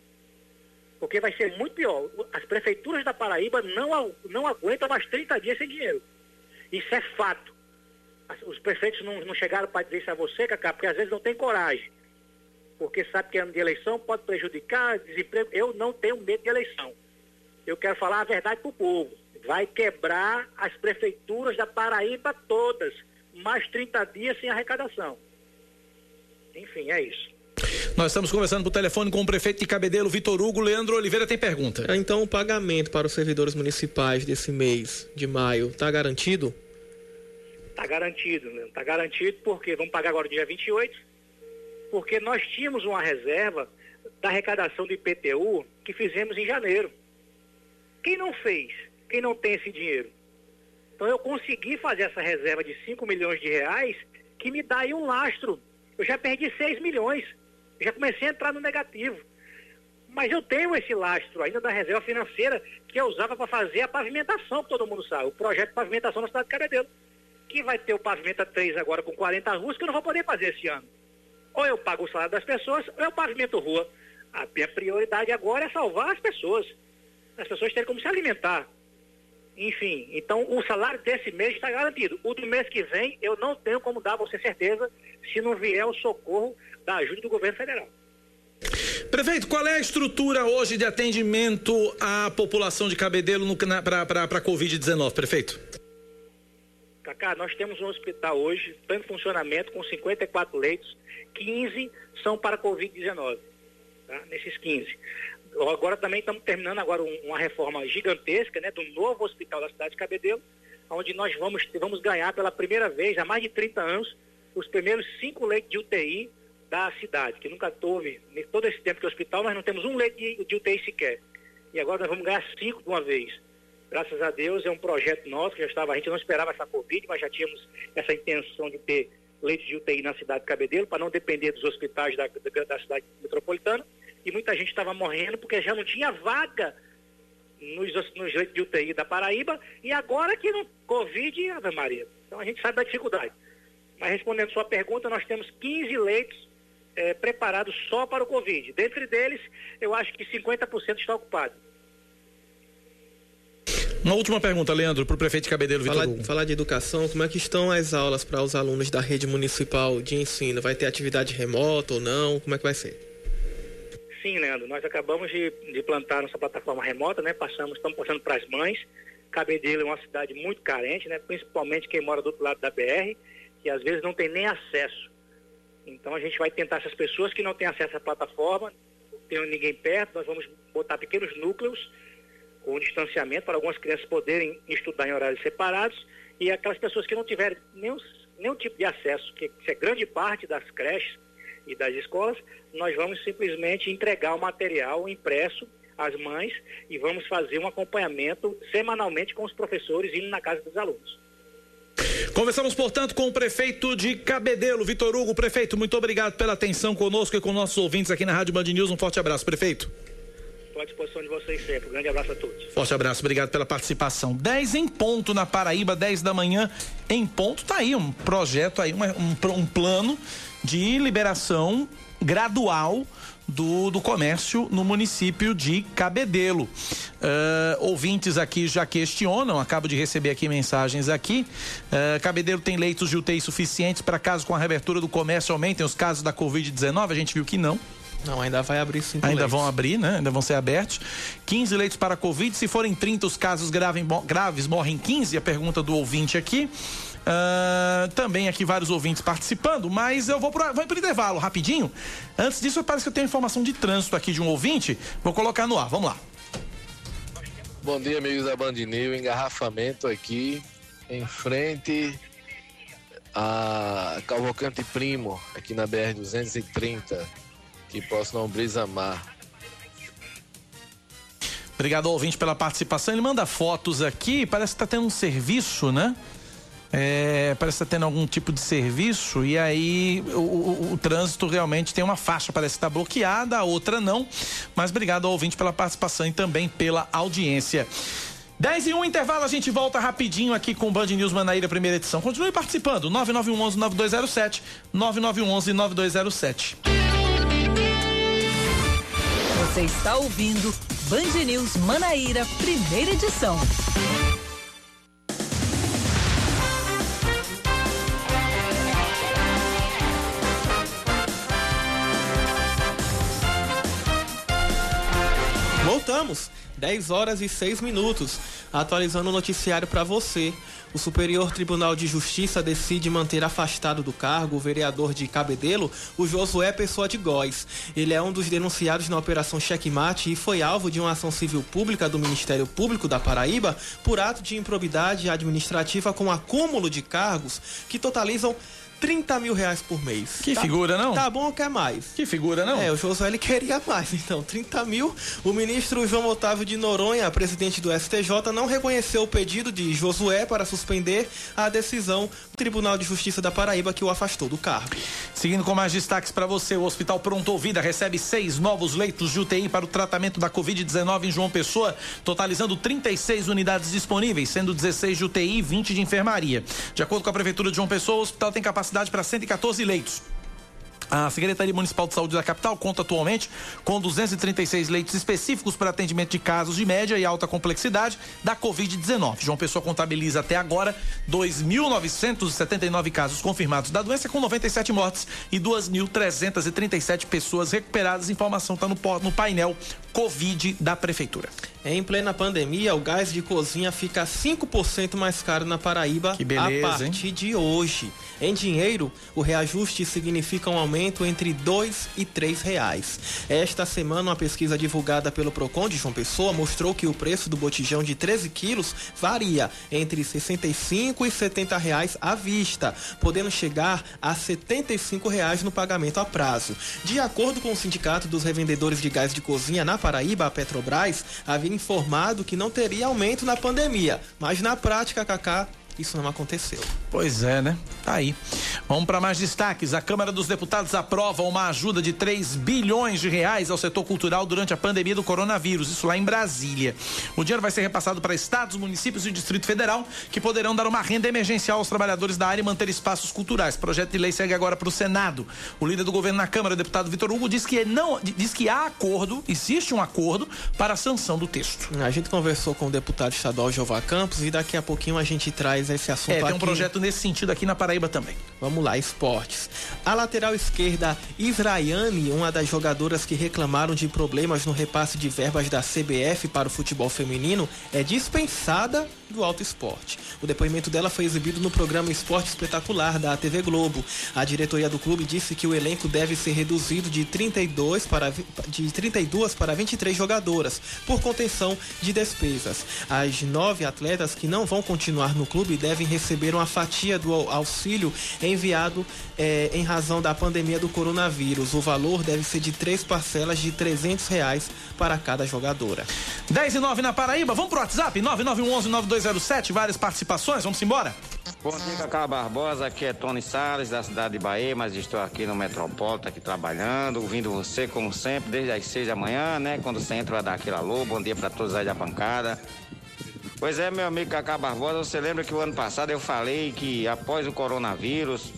Porque vai ser muito pior. As prefeituras da Paraíba não, não aguentam mais 30 dias sem dinheiro. Isso é fato. Os prefeitos não, não chegaram para dizer isso a você, Cacá, porque às vezes não tem coragem porque sabe que ano de eleição pode prejudicar, desemprego. Eu não tenho medo de eleição. Eu quero falar a verdade para o povo. Vai quebrar as prefeituras da Paraíba todas. Mais 30 dias sem arrecadação. Enfim, é isso. Nós estamos conversando por telefone com o prefeito de Cabedelo, Vitor Hugo. Leandro Oliveira tem pergunta. Então, o pagamento para os servidores municipais desse mês de maio está garantido? Está garantido, né? Está garantido porque vamos pagar agora dia 28 porque nós tínhamos uma reserva da arrecadação do IPTU que fizemos em janeiro. Quem não fez? Quem não tem esse dinheiro? Então eu consegui fazer essa reserva de 5 milhões de reais que me dá aí um lastro. Eu já perdi 6 milhões. já comecei a entrar no negativo. Mas eu tenho esse lastro ainda da reserva financeira que eu usava para fazer a pavimentação, que todo mundo sabe, o projeto de pavimentação na cidade de Cabedelo. Que vai ter o Pavimenta 3 agora com 40 ruas, que eu não vou poder fazer esse ano. Ou eu pago o salário das pessoas, ou eu pavimento rua. A minha prioridade agora é salvar as pessoas. As pessoas terem como se alimentar. Enfim, então o salário desse mês está garantido. O do mês que vem, eu não tenho como dar a você certeza se não vier o socorro da ajuda do governo federal. Prefeito, qual é a estrutura hoje de atendimento à população de Cabedelo para a Covid-19, prefeito? Cacá, nós temos um hospital hoje, em funcionamento, com 54 leitos, 15 são para Covid-19, tá? nesses 15. Agora também estamos terminando agora uma reforma gigantesca, né, do novo hospital da cidade de Cabedelo, onde nós vamos, vamos ganhar pela primeira vez, há mais de 30 anos, os primeiros cinco leitos de UTI da cidade, que nunca teve, todo esse tempo que é hospital, nós não temos um leito de, de UTI sequer. E agora nós vamos ganhar cinco de uma vez. Graças a Deus, é um projeto nosso que já estava, a gente não esperava essa Covid, mas já tínhamos essa intenção de ter leitos de UTI na cidade de Cabedelo, para não depender dos hospitais da, da, da cidade metropolitana. E muita gente estava morrendo porque já não tinha vaga nos, nos leitos de UTI da Paraíba. E agora que no Covid, Ave Maria. Então a gente sabe da dificuldade. Mas respondendo sua pergunta, nós temos 15 leitos é, preparados só para o Covid. Dentre deles, eu acho que 50% está ocupado. Uma última pergunta, Leandro, para o prefeito de Cabedelo, Vitor falar. Falar de educação, como é que estão as aulas para os alunos da rede municipal de ensino? Vai ter atividade remota ou não? Como é que vai ser? Sim, Leandro, nós acabamos de, de plantar nossa plataforma remota, né? Passamos, estamos passando para as mães. Cabedelo é uma cidade muito carente, né? Principalmente quem mora do outro lado da BR, que às vezes não tem nem acesso. Então a gente vai tentar essas pessoas que não têm acesso à plataforma, não tem ninguém perto, nós vamos botar pequenos núcleos com distanciamento para algumas crianças poderem estudar em horários separados e aquelas pessoas que não tiverem nenhum, nenhum tipo de acesso, que, que é grande parte das creches e das escolas, nós vamos simplesmente entregar o material impresso às mães e vamos fazer um acompanhamento semanalmente com os professores indo na casa dos alunos. Conversamos, portanto, com o prefeito de Cabedelo, Vitor Hugo. Prefeito, muito obrigado pela atenção conosco e com nossos ouvintes aqui na Rádio Band News. Um forte abraço, prefeito. Estou à disposição de vocês sempre. Um grande abraço a todos. Forte abraço, obrigado pela participação. 10 em ponto na Paraíba, 10 da manhã em ponto. Tá aí um projeto aí, um, um, um plano de liberação gradual do, do comércio no município de Cabedelo. Uh, ouvintes aqui já questionam, acabo de receber aqui mensagens aqui. Uh, Cabedelo tem leitos de UTI suficientes para caso com a reabertura do comércio aumentem os casos da Covid-19? A gente viu que não. Não, ainda vai abrir cinco Ainda leitos. vão abrir, né? Ainda vão ser abertos. 15 leitos para Covid. Se forem 30 os casos grave- graves, morrem 15. A pergunta do ouvinte aqui. Ah, também aqui vários ouvintes participando, mas eu vou para vou pro intervalo rapidinho. Antes disso, parece que eu tenho informação de trânsito aqui de um ouvinte. Vou colocar no ar. Vamos lá. Bom dia, amigos da Band News. Engarrafamento aqui em frente a Cavalcante Primo, aqui na BR-230, que próximo ao Brisa Mar. Obrigado ao ouvinte pela participação. Ele manda fotos aqui, parece que está tendo um serviço, né? É, parece que está tendo algum tipo de serviço e aí o, o- o trânsito realmente tem uma faixa, parece estar bloqueada, a outra não. Mas obrigado ao ouvinte pela participação e também pela audiência. 10 e 1 intervalo, a gente volta rapidinho aqui com o Band News Manaíra, primeira edição. Continue participando, 9911-9207, 9911-9207. Você está ouvindo Band News Manaíra, primeira edição. Voltamos. 10 horas e 6 minutos. Atualizando o noticiário para você. O Superior Tribunal de Justiça decide manter afastado do cargo o vereador de Cabedelo, o Josué Pessoa de Góes. Ele é um dos denunciados na Operação Checkmate e foi alvo de uma ação civil pública do Ministério Público da Paraíba por ato de improbidade administrativa com acúmulo de cargos que totalizam 30 mil reais por mês. Que Tá- figura, não? Tá bom ou quer mais? Que figura, não? É, o Josué ele queria mais, então, 30 mil. O ministro João Otávio de Noronha, presidente do STJ, não reconheceu o pedido de Josué para suspender a decisão do Tribunal de Justiça da Paraíba que o afastou do cargo. Seguindo com mais destaques para você, o Hospital Pronto Ouvida recebe seis novos leitos de UTI para o tratamento da Covid-19 em João Pessoa, totalizando 36 unidades disponíveis, sendo 16 de UTI e 20 de enfermaria. De acordo com a Prefeitura de João Pessoa, o hospital tem capacidade para 114 leitos. A Secretaria Municipal de Saúde da capital conta atualmente com 236 leitos específicos para atendimento de casos de média e alta complexidade da Covid-19. João Pessoa contabiliza até agora 2.979 casos confirmados da doença, com 97 mortes e 2.337 pessoas recuperadas. Informação está no, no painel Covid da Prefeitura. Em plena pandemia, o gás de cozinha fica 5% mais caro na Paraíba Que beleza, a partir de hoje. Em dinheiro, o reajuste significa um aumento entre dois e três reais. Esta semana, uma pesquisa divulgada pelo Procon de João Pessoa mostrou que o preço do botijão de 13 quilos varia entre 65 e 70 reais à vista, podendo chegar a 75 reais no pagamento a prazo. De acordo com o Sindicato dos Revendedores de Gás de Cozinha na Paraíba, a Petrobras havia informado que não teria aumento na pandemia, mas na prática, Cacá, isso não aconteceu. Pois é, né? Tá aí. Vamos para mais destaques. A Câmara dos Deputados aprova uma ajuda de 3 bilhões de reais ao setor cultural durante a pandemia do coronavírus, isso lá em Brasília. O dinheiro vai ser repassado para estados, municípios e Distrito Federal, que poderão dar uma renda emergencial aos trabalhadores da área e manter espaços culturais. O projeto de lei segue agora para o Senado. O líder do governo na Câmara, o deputado Vitor Hugo, diz que não, diz que há acordo, existe um acordo para a sanção do texto. A gente conversou com o deputado estadual Jeová Campos e daqui a pouquinho a gente traz esse assunto É, tem um aqui. projeto nesse sentido aqui na Paraíba também. Vamos lá, esportes. A lateral esquerda Israiane, uma das jogadoras que reclamaram de problemas no repasse de verbas da CBF para o futebol feminino, é dispensada do Alto Esporte. O depoimento dela foi exibido no programa Esporte Espetacular da TV Globo. A diretoria do clube disse que o elenco deve ser reduzido de 32 para de 32 para 23 jogadoras por contenção de despesas. As nove atletas que não vão continuar no clube devem receber uma fatia do au- auxílio enviado eh, em razão da pandemia do coronavírus. O valor deve ser de três parcelas de 300 reais para cada jogadora. 10 e 9 na Paraíba. Vamos pro WhatsApp? 9911-9207. Várias participações. Vamos embora? Bom dia, Cacá Barbosa. Aqui é Tony Salles, da cidade de Bahia, mas estou aqui no Metropolita, aqui trabalhando, ouvindo você, como sempre, desde as seis da manhã, né? Quando você entra, vai dar aquele alô. Bom dia para todos aí da bancada. Pois é, meu amigo Cacá Barbosa, você lembra que o ano passado eu falei que após o coronavírus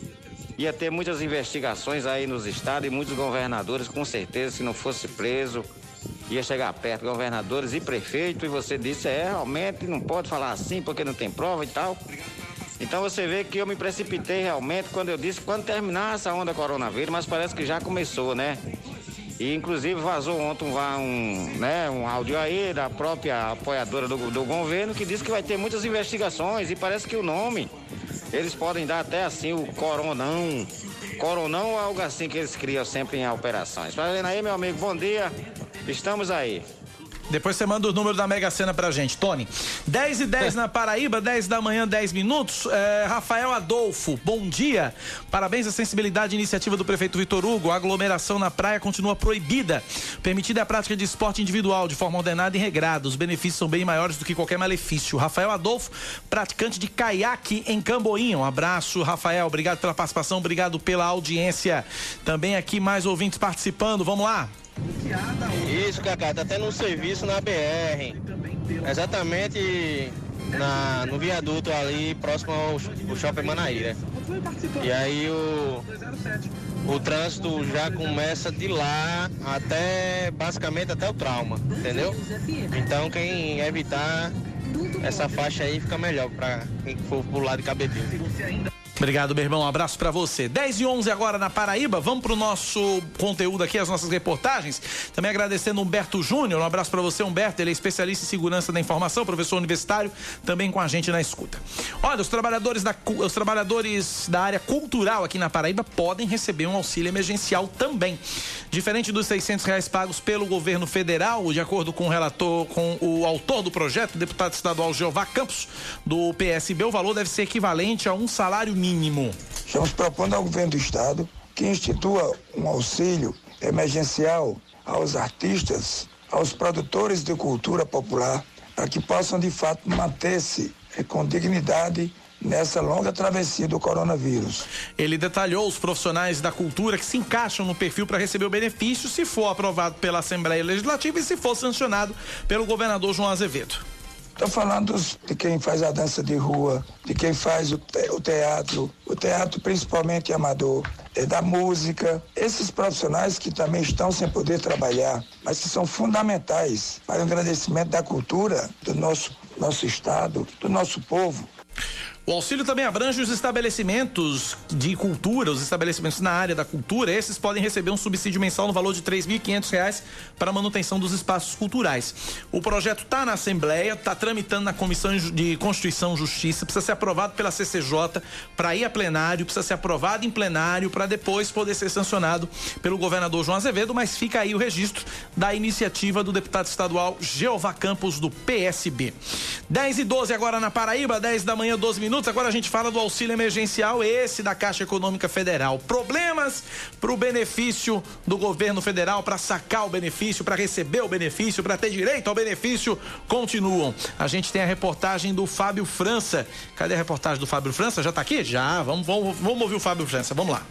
ia ter muitas investigações aí nos estados e muitos governadores, com certeza, se não fosse preso, ia chegar perto, governadores e prefeito, e você disse, é, realmente não pode falar assim porque não tem prova e tal. Então você vê que eu me precipitei realmente quando eu disse quando terminar essa onda coronavírus, mas parece que já começou, né? E inclusive vazou ontem um, né, um áudio aí da própria apoiadora do, do governo que diz que vai ter muitas investigações e parece que o nome eles podem dar até assim o coronão. Coronão ou algo assim que eles criam sempre em operações. Fazendo aí, meu amigo, bom dia. Estamos aí. Depois você manda o número da Mega Sena pra gente, Tony. 10 e 10 na Paraíba, 10 da manhã, 10 minutos. É, Rafael Adolfo, bom dia. Parabéns à sensibilidade e iniciativa do prefeito Vitor Hugo. A aglomeração na praia continua proibida. Permitida é a prática de esporte individual, de forma ordenada e regrada. Os benefícios são bem maiores do que qualquer malefício. Rafael Adolfo, praticante de caiaque em Camboinha. Um abraço, Rafael. Obrigado pela participação, obrigado pela audiência. Também aqui mais ouvintes participando. Vamos lá. Isso, Cacá, tá tendo um serviço na BR. Exatamente na, no viaduto ali, próximo ao, ao Shopping Manaíra. E aí o, o trânsito já começa de lá até, basicamente, até o trauma, entendeu? Então quem evitar essa faixa aí fica melhor para quem for pro lado de Cabedelo. Obrigado, meu irmão. Um abraço para você. 10 e 11 agora na Paraíba. Vamos pro nosso conteúdo aqui, as nossas reportagens. Também agradecendo Humberto Júnior. Um abraço para você, Humberto. Ele é especialista em segurança da informação, professor universitário, também com a gente na escuta. Olha, os trabalhadores da, os trabalhadores da área cultural aqui na Paraíba podem receber um auxílio emergencial também. Diferente dos 600 reais pagos pelo governo federal, de acordo com o relator, com o autor do projeto, o deputado estadual Jeová Campos, do PSB, o valor deve ser equivalente a um salário mínimo mínimo. Estamos propondo ao governo do estado que institua um auxílio emergencial aos artistas, aos produtores de cultura popular, para que possam de fato manter-se eh, com dignidade nessa longa travessia do coronavírus. Ele detalhou os profissionais da cultura que se encaixam no perfil para receber o benefício se for aprovado pela Assembleia Legislativa e se for sancionado pelo governador João Azevedo. Estou falando de quem faz a dança de rua, de quem faz o, teatro, o teatro principalmente amador, é da música. Esses profissionais que também estão sem poder trabalhar, mas que são fundamentais para o agradecimento da cultura do nosso, nosso Estado, do nosso povo. O auxílio também abrange os estabelecimentos de cultura, os estabelecimentos na área da cultura. Esses podem receber um subsídio mensal no valor de R$ 3.500 para a manutenção dos espaços culturais. O projeto está na Assembleia, está tramitando na Comissão de Constituição e Justiça, precisa ser aprovado pela CCJ para ir a plenário, precisa ser aprovado em plenário para depois poder ser sancionado pelo governador João Azevedo, mas fica aí o registro da iniciativa do deputado estadual Jeová Campos, do PSB. 10 e 12 agora na Paraíba, 10 da manhã, 12 minutos minutos. Agora a gente fala do auxílio emergencial, esse da Caixa Econômica Federal. Problemas para o benefício do governo federal, para sacar o benefício, para receber o benefício, para ter direito ao benefício, continuam. A gente tem a reportagem do Fábio França. Cadê a reportagem do Fábio França? Já está aqui? Já. Vamos, vamos, vamos ouvir o Fábio França. Vamos lá.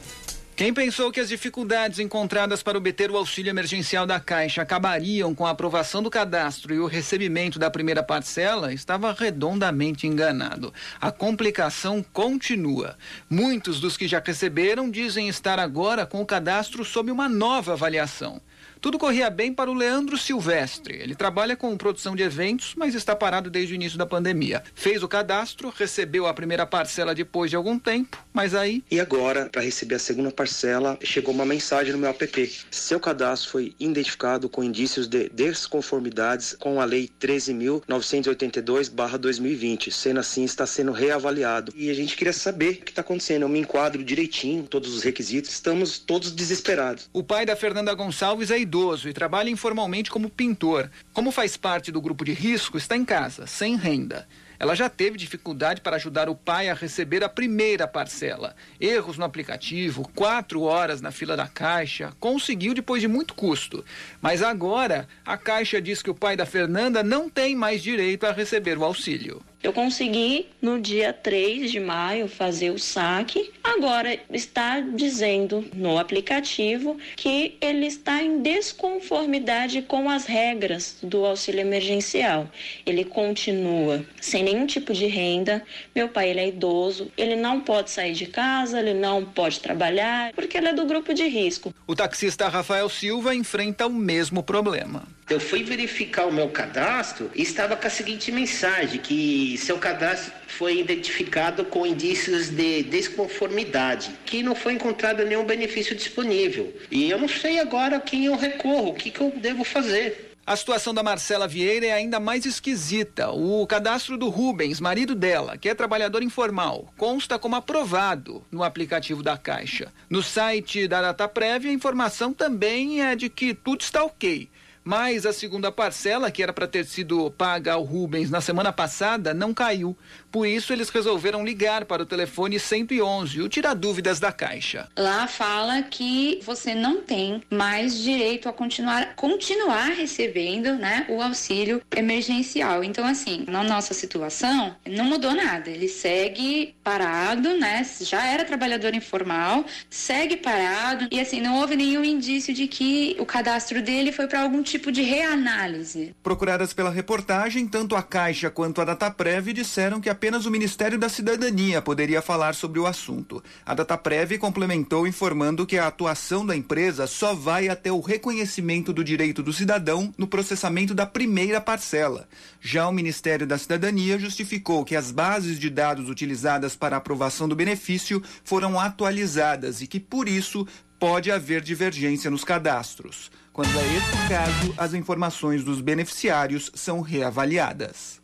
Quem pensou que as dificuldades encontradas para obter o auxílio emergencial da Caixa acabariam com a aprovação do cadastro e o recebimento da primeira parcela estava redondamente enganado. A complicação continua. Muitos dos que já receberam dizem estar agora com o cadastro sob uma nova avaliação. Tudo corria bem para o Leandro Silvestre. Ele trabalha com produção de eventos, mas está parado desde o início da pandemia. Fez o cadastro, recebeu a primeira parcela depois de algum tempo, mas aí. E agora, para receber a segunda parcela, chegou uma mensagem no meu app. Seu cadastro foi identificado com indícios de desconformidades com a Lei 13.982-2020. Sendo assim, está sendo reavaliado. E a gente queria saber o que está acontecendo. Eu me enquadro direitinho, todos os requisitos. Estamos todos desesperados. O pai da Fernanda Gonçalves é idoso idoso e trabalha informalmente como pintor. Como faz parte do grupo de risco, está em casa, sem renda. Ela já teve dificuldade para ajudar o pai a receber a primeira parcela. Erros no aplicativo, quatro horas na fila da caixa. Conseguiu depois de muito custo. Mas agora, a caixa diz que o pai da Fernanda não tem mais direito a receber o auxílio. Eu consegui no dia 3 de maio fazer o saque. Agora está dizendo no aplicativo que ele está em desconformidade com as regras do auxílio emergencial. Ele continua sem nenhum tipo de renda. Meu pai ele é idoso, ele não pode sair de casa, ele não pode trabalhar porque ele é do grupo de risco. O taxista Rafael Silva enfrenta o mesmo problema. Eu fui verificar o meu cadastro e estava com a seguinte mensagem, que seu cadastro foi identificado com indícios de desconformidade, que não foi encontrado nenhum benefício disponível. E eu não sei agora quem eu recorro, o que, que eu devo fazer. A situação da Marcela Vieira é ainda mais esquisita. O cadastro do Rubens, marido dela, que é trabalhador informal, consta como aprovado no aplicativo da Caixa. No site da Data Prévia, a informação também é de que tudo está ok. Mas a segunda parcela, que era para ter sido paga ao Rubens na semana passada, não caiu. Por isso, eles resolveram ligar para o telefone 111, o Tira Dúvidas da Caixa. Lá fala que você não tem mais direito a continuar, continuar recebendo né, o auxílio emergencial. Então, assim, na nossa situação, não mudou nada. Ele segue parado, né? Já era trabalhador informal, segue parado. E, assim, não houve nenhum indício de que o cadastro dele foi para algum tipo de reanálise. Procuradas pela reportagem, tanto a Caixa quanto a Dataprev disseram que a apenas o Ministério da Cidadania poderia falar sobre o assunto. A Dataprev complementou informando que a atuação da empresa só vai até o reconhecimento do direito do cidadão no processamento da primeira parcela. Já o Ministério da Cidadania justificou que as bases de dados utilizadas para a aprovação do benefício foram atualizadas e que, por isso, pode haver divergência nos cadastros. Quando é esse caso, as informações dos beneficiários são reavaliadas.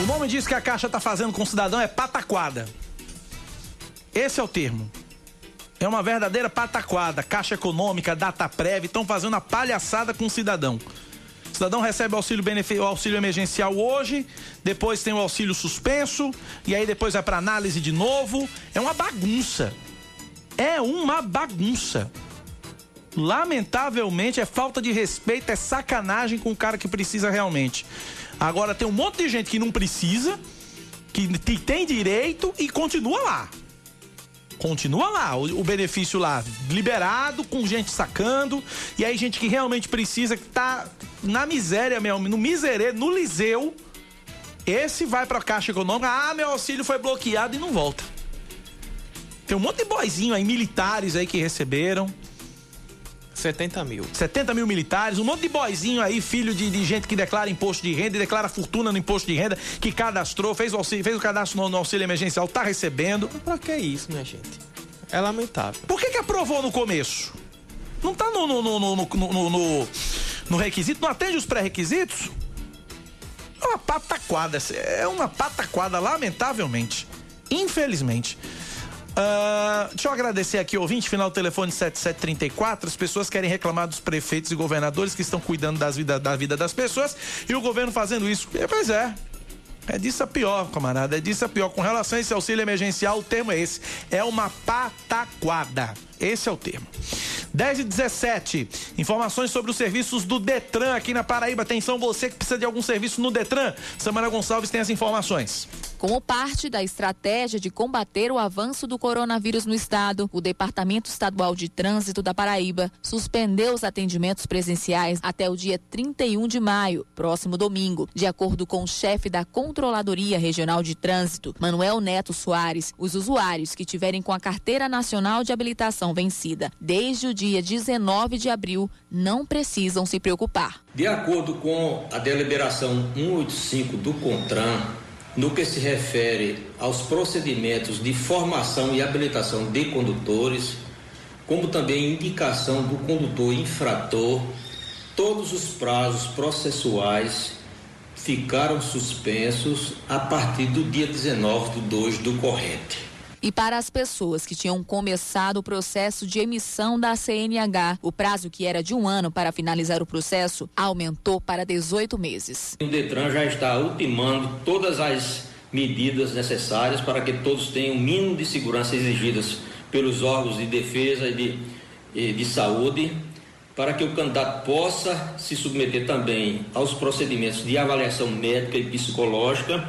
O nome disso que a Caixa está fazendo com o cidadão é pataquada. Esse é o termo. É uma verdadeira pataquada. Caixa Econômica, Dataprev estão fazendo a palhaçada com o cidadão. O cidadão recebe auxílio, o auxílio emergencial hoje, depois tem o auxílio suspenso, e aí depois vai para análise de novo. É uma bagunça. É uma bagunça. Lamentavelmente, é falta de respeito, é sacanagem com o cara que precisa realmente. Agora tem um monte de gente que não precisa, que tem direito e continua lá. Continua lá, o, benefício lá liberado, com gente sacando, e aí gente que realmente precisa, que tá na miséria mesmo, no miserê, no liseu, esse vai pra Caixa Econômica, ah, meu auxílio foi bloqueado e não volta. Tem um monte de boizinho aí, militares aí que receberam. 70 mil. 70 mil militares, um monte de boizinho aí, filho de, de, gente que declara imposto de renda e declara fortuna no imposto de renda, que cadastrou, fez o, auxílio, fez o cadastro no, no auxílio emergencial, tá recebendo. Pra que isso, minha gente? É lamentável. Por que que aprovou no começo? Não tá no, no, no, no, no, no, no requisito, não atende os pré-requisitos? É uma pataquada, é uma pataquada, lamentavelmente. Infelizmente. Uh, deixa eu agradecer aqui, ouvinte, final do telefone 7734. As pessoas querem reclamar dos prefeitos e governadores que estão cuidando das vida, da vida das pessoas e o governo fazendo isso. E, pois é. É disso a pior, camarada. É disso a pior. Com relação a esse auxílio emergencial, o termo é esse. É uma pataquada. Esse é o termo. 10 e 17. Informações sobre os serviços do Detran aqui na Paraíba. Atenção, você que precisa de algum serviço no Detran. Samara Gonçalves tem as informações. Como parte da estratégia de combater o avanço do coronavírus no estado, o Departamento Estadual de Trânsito da Paraíba suspendeu os atendimentos presenciais até o dia 31 de maio, próximo domingo. De acordo com o chefe da Controladoria Regional de Trânsito, Manuel Neto Soares, os usuários que tiverem com a Carteira Nacional de Habilitação vencida desde o dia 19 de abril não precisam se preocupar. De acordo com a deliberação 185 do CONTRAN, no que se refere aos procedimentos de formação e habilitação de condutores, como também indicação do condutor infrator, todos os prazos processuais ficaram suspensos a partir do dia 19 de 2 do corrente. E para as pessoas que tinham começado o processo de emissão da CNH, o prazo que era de um ano para finalizar o processo aumentou para 18 meses. O Detran já está ultimando todas as medidas necessárias para que todos tenham o mínimo de segurança exigidas pelos órgãos de defesa e de, de saúde, para que o candidato possa se submeter também aos procedimentos de avaliação médica e psicológica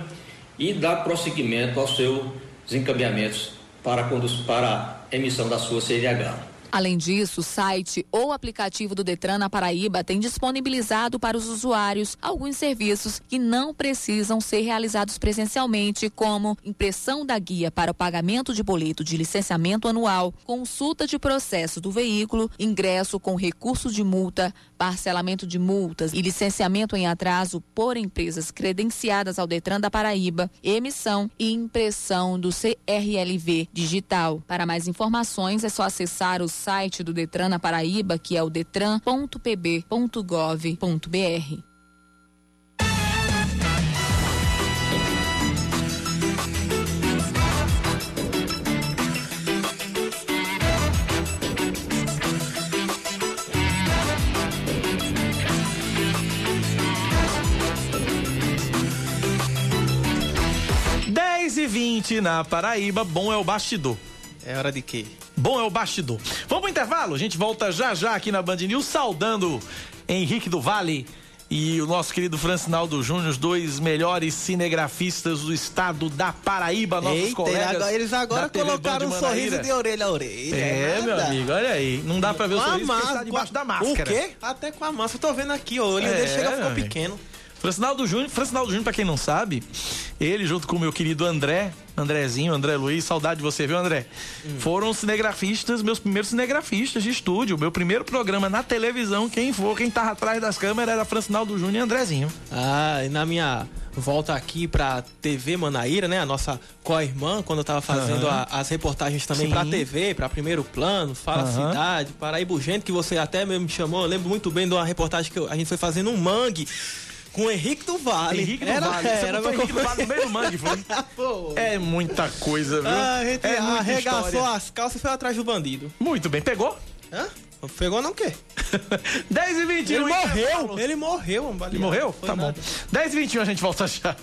e dar prosseguimento ao seu encaminhamentos para, para a emissão da sua CNH. Além disso, o site ou aplicativo do Detran na Paraíba tem disponibilizado para os usuários alguns serviços que não precisam ser realizados presencialmente, como impressão da guia para o pagamento de boleto de licenciamento anual, consulta de processo do veículo, ingresso com recurso de multa, parcelamento de multas e licenciamento em atraso por empresas credenciadas ao Detran da Paraíba, emissão e impressão do CRLV digital. Para mais informações é só acessar o site do Detran na Paraíba, que é o detran.pb.gov.br. Dez e vinte na Paraíba, bom é o bastidor. É hora de quê? Bom é o bastidor. Vamos pro intervalo? A gente volta já já aqui na Band News, saudando Henrique do Vale e o nosso querido Francinaldo Júnior, os dois melhores cinegrafistas do estado da Paraíba, nossos Eita, colegas. agora- eles agora colocaram um sorriso de orelha a orelha. É, meu nada. amigo, olha aí. Não dá pra ver o a sorriso porque máscara- está debaixo da O máscara. quê? Até com a máscara. Tô vendo aqui, ó, o olho É, dele chega amigo. pequeno. Francinaldo Júnior, Francinaldo Júnior, pra quem não sabe, ele junto com o meu querido André, Andrezinho, André Luiz, saudade de você, viu, André? Hum. Foram cinegrafistas, meus primeiros cinegrafistas de estúdio. Meu primeiro programa na televisão, quem for, quem tava atrás das câmeras era Francinaldo Júnior e Andrezinho. Ah, e na minha volta aqui pra TV Manaíra, né? A nossa co-irmã, quando eu tava fazendo Aham. a- as reportagens também Sim. pra TV, pra Primeiro Plano, Fala Aham. Cidade, Paraíba Urgente, que você até mesmo me chamou. Eu lembro muito bem de uma reportagem que eu- a gente foi fazendo um mangue com o Henrique do Vale. Henrique do era, Vale. Você Era, botou Henrique do Vale no meio do mangue, foi? Pô. É muita coisa, viu? Ah, a gente é arregaçou história. as calças e foi atrás do bandido. Muito bem, pegou? Hã? Pegou não o quê? 10 e 21 Ele morreu! Ele morreu, Ele morreu? Tá bom. 10 e 21 a gente volta já.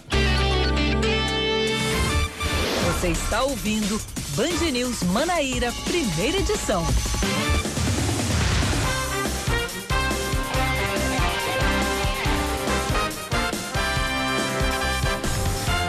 Você está ouvindo Band News Manaíra, primeira edição.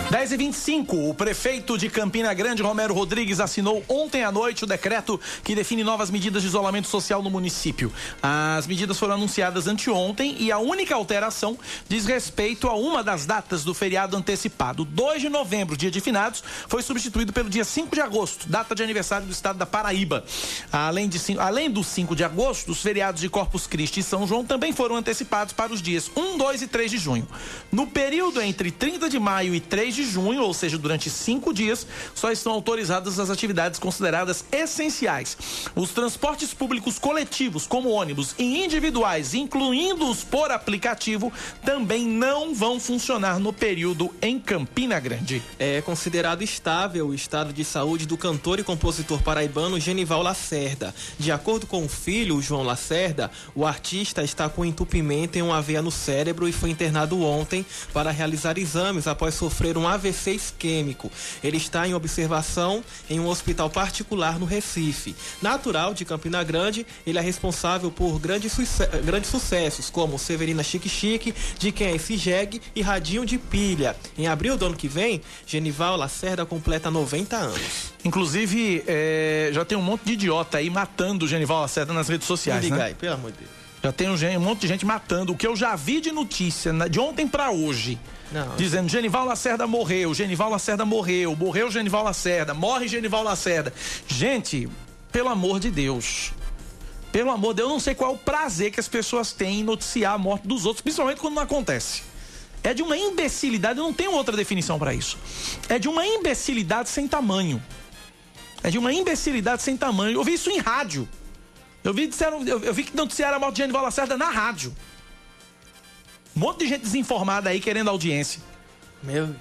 Dez e 25 o prefeito de Campina Grande, Romero Rodrigues, assinou ontem à noite o decreto que define novas medidas de isolamento social no município. As medidas foram anunciadas anteontem e a única alteração diz respeito a uma das datas do feriado antecipado. 2 de novembro, dia de finados, foi substituído pelo dia 5 de agosto, data de aniversário do estado da Paraíba. Além, de, além do 5 de agosto, os feriados de Corpus Christi e São João também foram antecipados para os dias 1, 2 e 3 de junho. No período entre 30 de maio e 3 de junho, ou seja, durante cinco dias, só estão autorizadas as atividades consideradas essenciais. Os transportes públicos coletivos, como ônibus, e individuais, incluindo os por aplicativo, também não vão funcionar no período em Campina Grande. É considerado estável o estado de saúde do cantor e compositor paraibano Genival Lacerda. De acordo com o filho, João Lacerda, o artista está com entupimento em uma veia no cérebro e foi internado ontem para realizar exames após sofrer um AVC isquêmico. Ele está em observação em um hospital particular no Recife. Natural de Campina Grande, ele é responsável por grandes, suce- grandes sucessos, como Severina Chique Chique, De Quem é esse jegue e Radinho de Pilha. Em abril do ano que vem, Genival Lacerda completa 90 anos. Inclusive, é, já tem um monte de idiota aí matando o Genival Lacerda nas redes sociais, Me né? aí, pelo amor de Deus. Já tem um, um monte de gente matando. O que eu já vi de notícia na- de ontem pra hoje. Não, Dizendo Genival Lacerda morreu, Genival Lacerda morreu, morreu Genival Lacerda, morre Genival Lacerda. Gente, pelo amor de Deus. Pelo amor de Deus, eu não sei qual é o prazer que as pessoas têm em noticiar a morte dos outros, principalmente quando não acontece. É de uma imbecilidade, eu não tenho outra definição pra isso. É de uma imbecilidade sem tamanho. É de uma imbecilidade sem tamanho. Eu vi isso em rádio. Eu vi, disseram, eu, eu vi que noticiaram a morte de Genival Lacerda na rádio. Um monte de gente desinformada aí querendo audiência. Meu.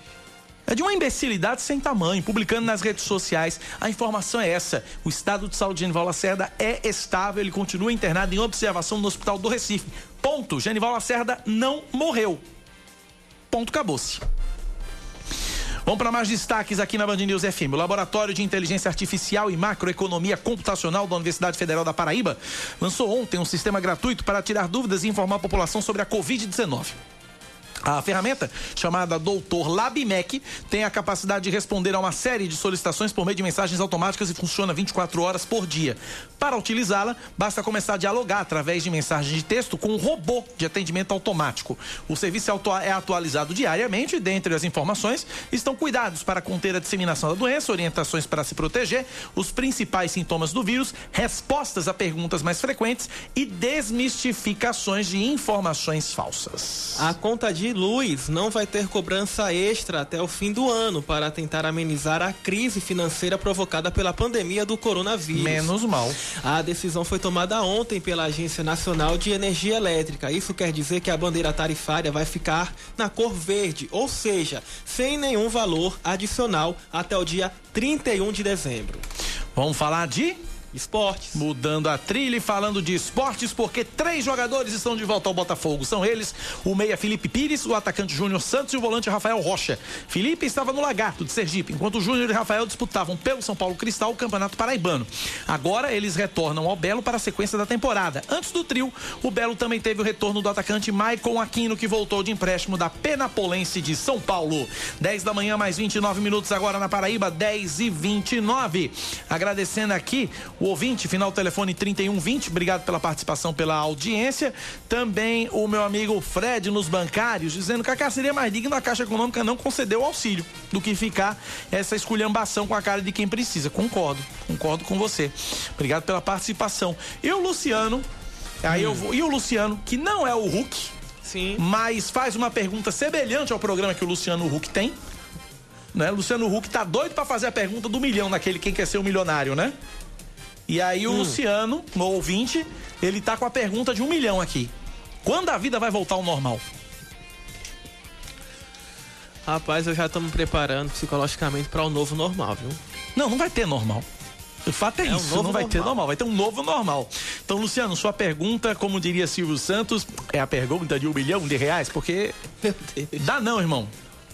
É de uma imbecilidade sem tamanho, publicando nas redes sociais. A informação é essa: o estado de saúde de Genival Lacerda é estável, ele continua internado em observação no hospital do Recife. Ponto. Genival Lacerda não morreu. Ponto, acabou-se. Vamos para mais destaques aqui na Band News FM. O Laboratório de Inteligência Artificial e Macroeconomia Computacional da Universidade Federal da Paraíba lançou ontem um sistema gratuito para tirar dúvidas e informar a população sobre a Covid-19. A ferramenta, chamada Doutor LabMec, tem a capacidade de responder a uma série de solicitações por meio de mensagens automáticas e funciona 24 horas por dia. Para utilizá-la, basta começar a dialogar através de mensagens de texto com um robô de atendimento automático. O serviço é atualizado diariamente e, dentre as informações, estão cuidados para conter a disseminação da doença, orientações para se proteger, os principais sintomas do vírus, respostas a perguntas mais frequentes e desmistificações de informações falsas. A conta de luz não vai ter cobrança extra até o fim do ano para tentar amenizar a crise financeira provocada pela pandemia do coronavírus. Menos mal. A decisão foi tomada ontem pela Agência Nacional de Energia Elétrica. Isso quer dizer que a bandeira tarifária vai ficar na cor verde, ou seja, sem nenhum valor adicional até o dia 31 de dezembro. Vamos falar de Esportes. Mudando a trilha e falando de esportes, porque três jogadores estão de volta ao Botafogo. São eles o meia Felipe Pires, o atacante Júnior Santos e o volante Rafael Rocha. Felipe estava no Lagarto de Sergipe, enquanto Júnior e Rafael disputavam pelo São Paulo Cristal o Campeonato Paraibano. Agora eles retornam ao Belo para a sequência da temporada. Antes do trio, o Belo também teve o retorno do atacante Maicon Aquino, que voltou de empréstimo da Penapolense de São Paulo. 10 da manhã, mais 29 minutos agora na Paraíba, 10 e 29. Agradecendo aqui o ouvinte, final telefone 3120, obrigado pela participação, pela audiência. Também o meu amigo Fred nos bancários, dizendo que a seria mais digna a Caixa Econômica não concedeu auxílio do que ficar essa esculhambação com a cara de quem precisa. Concordo, concordo com você. Obrigado pela participação. E o Luciano, aí hum. eu vou, e o Luciano, que não é o Hulk, Sim. mas faz uma pergunta semelhante ao programa que o Luciano Huck tem. Né? Luciano Huck tá doido para fazer a pergunta do milhão naquele quem quer ser o um milionário, né? E aí o hum. Luciano, no ouvinte, ele tá com a pergunta de um milhão aqui. Quando a vida vai voltar ao normal? Rapaz, eu já estou me preparando psicologicamente para o novo normal, viu? Não, não vai ter normal. O fato é, é isso, um não vai normal. ter normal, vai ter um novo normal. Então, Luciano, sua pergunta, como diria Silvio Santos, é a pergunta de um milhão de reais, porque dá não, irmão.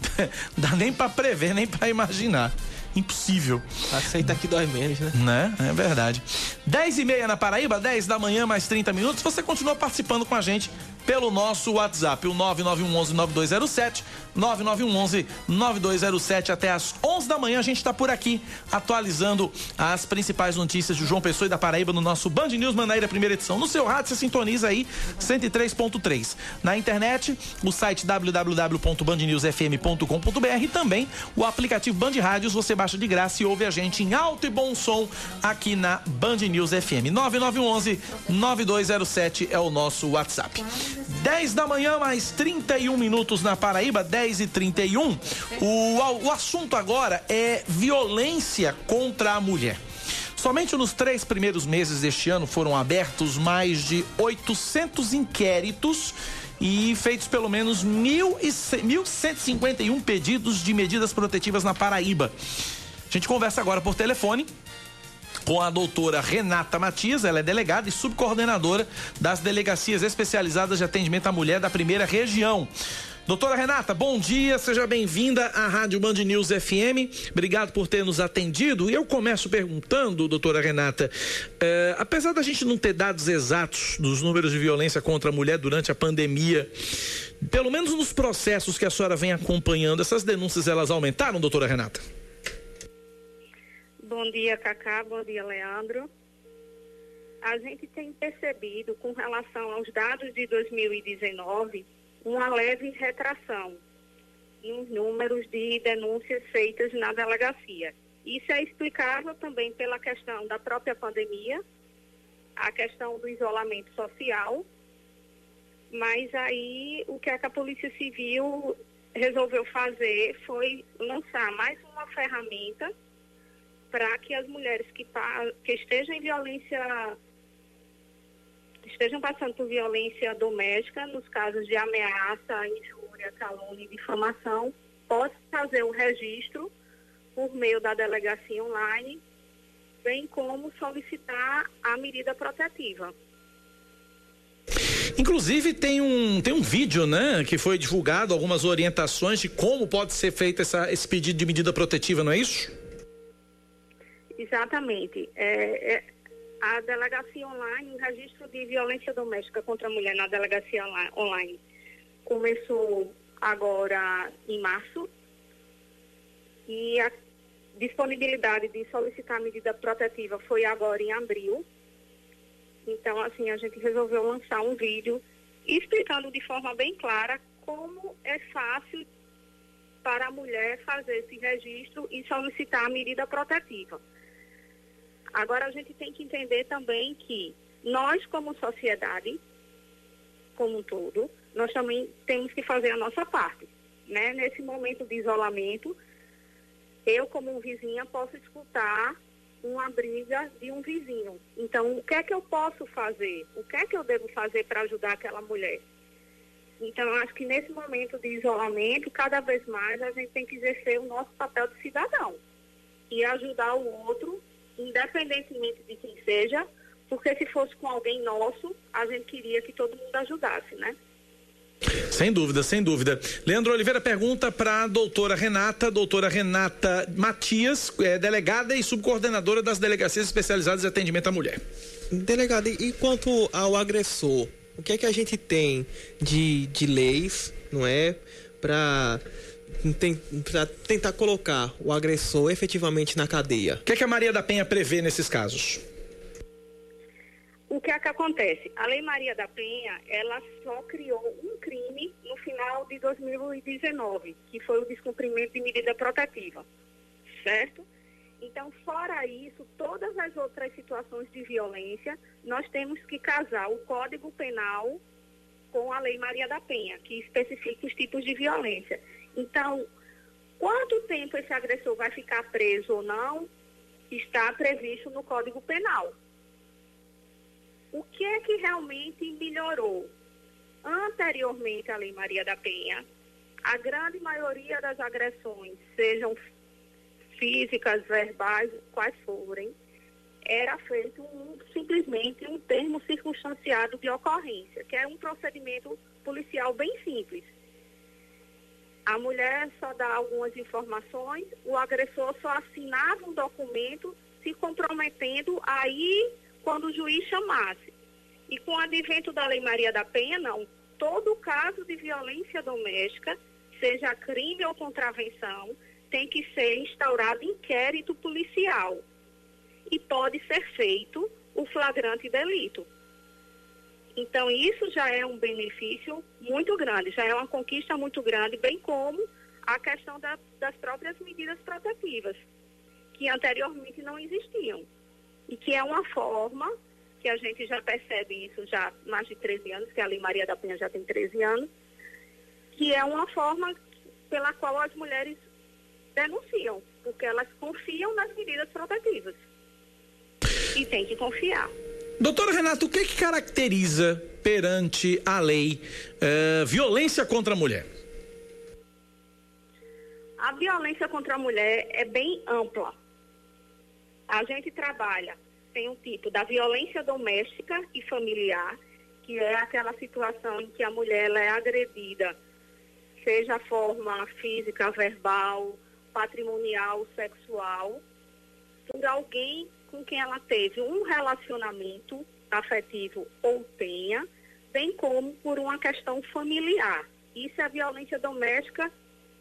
dá nem para prever, nem para imaginar impossível. Aceita que dói menos, né? Né? É verdade. 10 e meia na Paraíba, 10 da manhã, mais 30 minutos. Você continua participando com a gente pelo nosso WhatsApp, o 991119207, 9911-9207 até as 11 da manhã. A gente está por aqui atualizando as principais notícias de João Pessoa e da Paraíba no nosso Band News Manaíra, primeira edição. No seu rádio, você sintoniza aí 103.3. Na internet, o site www.bandnewsfm.com.br e também o aplicativo Band Rádios. Você baixa de graça e ouve a gente em alto e bom som aqui na Band News FM. 9911-9207 é o nosso WhatsApp. 10 da manhã, mais 31 minutos na Paraíba, 10 e 31. O, o assunto agora é violência contra a mulher. Somente nos três primeiros meses deste ano foram abertos mais de 800 inquéritos e feitos pelo menos 1.151 pedidos de medidas protetivas na Paraíba. A gente conversa agora por telefone com a doutora Renata Matias, ela é delegada e subcoordenadora das delegacias especializadas de atendimento à mulher da primeira região. Doutora Renata, bom dia, seja bem-vinda à Rádio Band News FM. Obrigado por ter nos atendido. E eu começo perguntando, doutora Renata, eh, apesar da gente não ter dados exatos dos números de violência contra a mulher durante a pandemia, pelo menos nos processos que a senhora vem acompanhando, essas denúncias elas aumentaram, doutora Renata? Bom dia, Cacá. Bom dia, Leandro. A gente tem percebido, com relação aos dados de 2019, uma leve retração nos números de denúncias feitas na delegacia. Isso é explicável também pela questão da própria pandemia, a questão do isolamento social, mas aí o que a Polícia Civil resolveu fazer foi lançar mais uma ferramenta para que as mulheres que, que estejam em violência estejam passando por violência doméstica, nos casos de ameaça, injúria, calúnia e difamação, possam fazer o registro por meio da delegacia online, bem como solicitar a medida protetiva. Inclusive tem um, tem um vídeo, né, que foi divulgado, algumas orientações de como pode ser feito essa, esse pedido de medida protetiva, não é isso? Exatamente. É, é, a delegacia online, o registro de violência doméstica contra a mulher na delegacia online começou agora em março e a disponibilidade de solicitar medida protetiva foi agora em abril. Então, assim, a gente resolveu lançar um vídeo explicando de forma bem clara como é fácil para a mulher fazer esse registro e solicitar a medida protetiva. Agora, a gente tem que entender também que nós, como sociedade, como um todo, nós também temos que fazer a nossa parte. Né? Nesse momento de isolamento, eu, como vizinha, posso escutar uma briga de um vizinho. Então, o que é que eu posso fazer? O que é que eu devo fazer para ajudar aquela mulher? Então, eu acho que nesse momento de isolamento, cada vez mais a gente tem que exercer o nosso papel de cidadão e ajudar o outro, independentemente de quem seja, porque se fosse com alguém nosso, a gente queria que todo mundo ajudasse, né? Sem dúvida, sem dúvida. Leandro Oliveira pergunta para a doutora Renata, doutora Renata Matias, é, delegada e subcoordenadora das delegacias especializadas em atendimento à mulher. Delegada, e quanto ao agressor, o que é que a gente tem de, de leis, não é, para para tentar colocar o agressor efetivamente na cadeia. O que, é que a Maria da Penha prevê nesses casos? O que é que acontece? A Lei Maria da Penha, ela só criou um crime no final de 2019, que foi o descumprimento de medida protetiva, certo? Então, fora isso, todas as outras situações de violência, nós temos que casar o Código Penal com a Lei Maria da Penha, que especifica os tipos de violência. Então, quanto tempo esse agressor vai ficar preso ou não, está previsto no Código Penal. O que é que realmente melhorou? Anteriormente à Lei Maria da Penha, a grande maioria das agressões, sejam físicas, verbais, quais forem, era feito um, simplesmente um termo circunstanciado de ocorrência, que é um procedimento policial bem simples. A mulher só dá algumas informações, o agressor só assinava um documento se comprometendo aí quando o juiz chamasse. E com o advento da Lei Maria da Penha, não. Todo caso de violência doméstica, seja crime ou contravenção, tem que ser instaurado inquérito policial. E pode ser feito o flagrante delito. Então, isso já é um benefício muito grande, já é uma conquista muito grande, bem como a questão da, das próprias medidas protetivas, que anteriormente não existiam. E que é uma forma que a gente já percebe isso já há mais de 13 anos, que a Lei Maria da Penha já tem 13 anos, que é uma forma pela qual as mulheres denunciam, porque elas confiam nas medidas protetivas. E tem que confiar. Doutora Renata, o que, que caracteriza perante a lei uh, violência contra a mulher? A violência contra a mulher é bem ampla. A gente trabalha, tem um tipo da violência doméstica e familiar, que é aquela situação em que a mulher é agredida, seja a forma física, verbal, patrimonial, sexual, por alguém com quem ela teve um relacionamento afetivo ou tenha, bem como por uma questão familiar. Isso é violência doméstica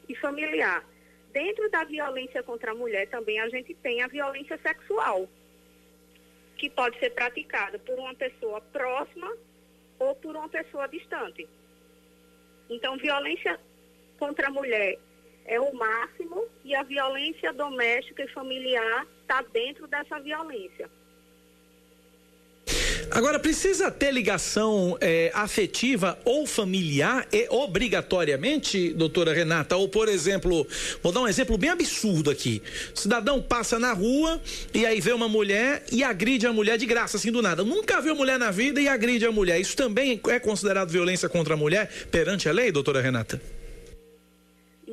e familiar. Dentro da violência contra a mulher também a gente tem a violência sexual, que pode ser praticada por uma pessoa próxima ou por uma pessoa distante. Então, violência contra a mulher é o máximo e a violência doméstica e familiar está dentro dessa violência. Agora, precisa ter ligação é, afetiva ou familiar e, obrigatoriamente, doutora Renata? Ou, por exemplo, vou dar um exemplo bem absurdo aqui. Cidadão passa na rua e aí vê uma mulher e agride a mulher de graça, assim do nada. Nunca viu mulher na vida e agride a mulher. Isso também é considerado violência contra a mulher perante a lei, doutora Renata?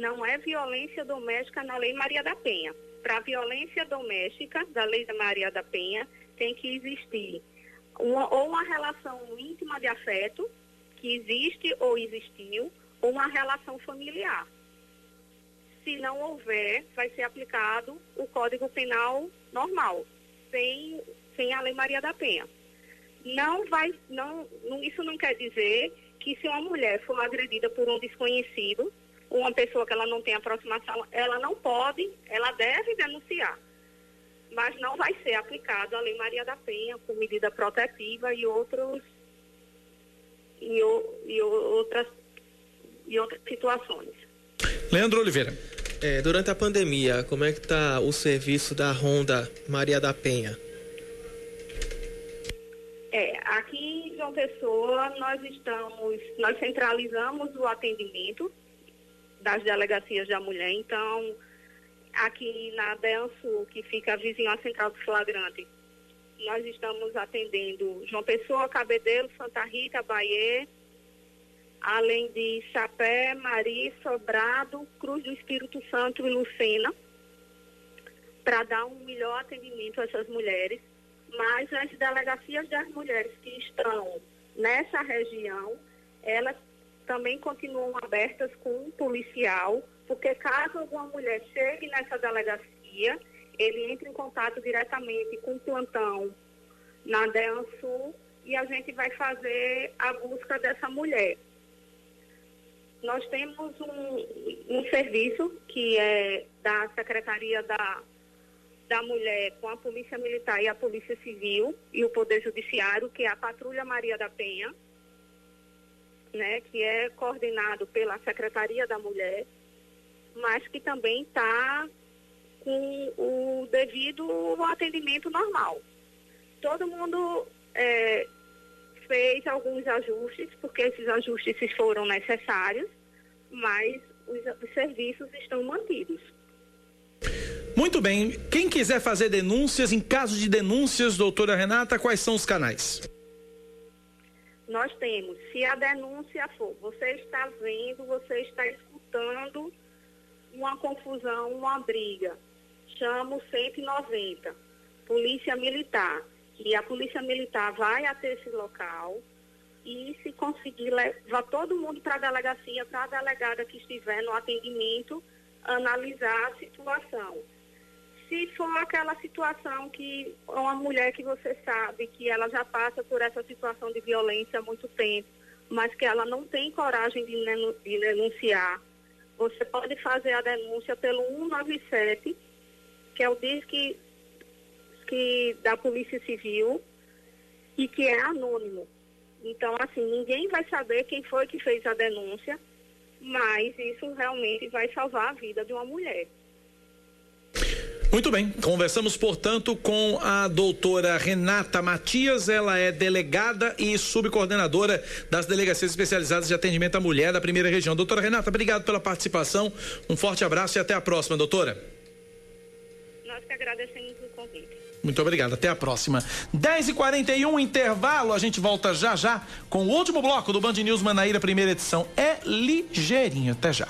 Não é violência doméstica na Lei Maria da Penha. Para violência doméstica da Lei da Maria da Penha, tem que existir uma, ou uma relação íntima de afeto, que existe ou existiu, ou uma relação familiar. Se não houver, vai ser aplicado o Código Penal normal, sem, sem a Lei Maria da Penha. Não vai, não, isso não quer dizer que se uma mulher for agredida por um desconhecido, uma pessoa que ela não tem aproximação, ela não pode, ela deve denunciar. Mas não vai ser aplicado a Lei Maria da Penha com medida protetiva e outros e, e outras e outras situações. Leandro Oliveira. É, durante a pandemia, como é que está o serviço da Ronda Maria da Penha? É, aqui em João Pessoa nós estamos, nós centralizamos o atendimento das delegacias da mulher, então aqui na Delso, que fica vizinho à Central do Flagrante, nós estamos atendendo João Pessoa, Cabedelo, Santa Rita, Bahia, além de Chapé, Mari, Sobrado, Cruz do Espírito Santo e Lucena, para dar um melhor atendimento a essas mulheres. Mas as delegacias das mulheres que estão nessa região, elas também continuam abertas com um policial, porque caso alguma mulher chegue nessa delegacia, ele entra em contato diretamente com o plantão na DEAN Sul e a gente vai fazer a busca dessa mulher. Nós temos um, um serviço que é da Secretaria da, da Mulher com a Polícia Militar e a Polícia Civil e o Poder Judiciário, que é a Patrulha Maria da Penha, né, que é coordenado pela Secretaria da Mulher, mas que também está com o devido atendimento normal. Todo mundo é, fez alguns ajustes, porque esses ajustes foram necessários, mas os, os serviços estão mantidos. Muito bem. Quem quiser fazer denúncias, em caso de denúncias, doutora Renata, quais são os canais? Nós temos, se a denúncia for, você está vendo, você está escutando uma confusão, uma briga, chama o 190, Polícia Militar que a Polícia Militar vai até esse local e se conseguir levar todo mundo para a delegacia, para a delegada que estiver no atendimento, analisar a situação. Se for aquela situação que uma mulher que você sabe que ela já passa por essa situação de violência há muito tempo, mas que ela não tem coragem de denunciar, você pode fazer a denúncia pelo 197, que é o DISC que da Polícia Civil e que é anônimo. Então, assim, ninguém vai saber quem foi que fez a denúncia, mas isso realmente vai salvar a vida de uma mulher. Muito bem, conversamos, portanto, com a doutora Renata Matias, ela é delegada e subcoordenadora das delegacias especializadas de atendimento à mulher da primeira região. Doutora Renata, obrigado pela participação, um forte abraço e até a próxima, doutora. Nós que agradecemos o convite. Muito obrigado, até a próxima. 10h41, intervalo, a gente volta já já com o último bloco do Band News Manaíra, primeira edição. É ligeirinho, até já.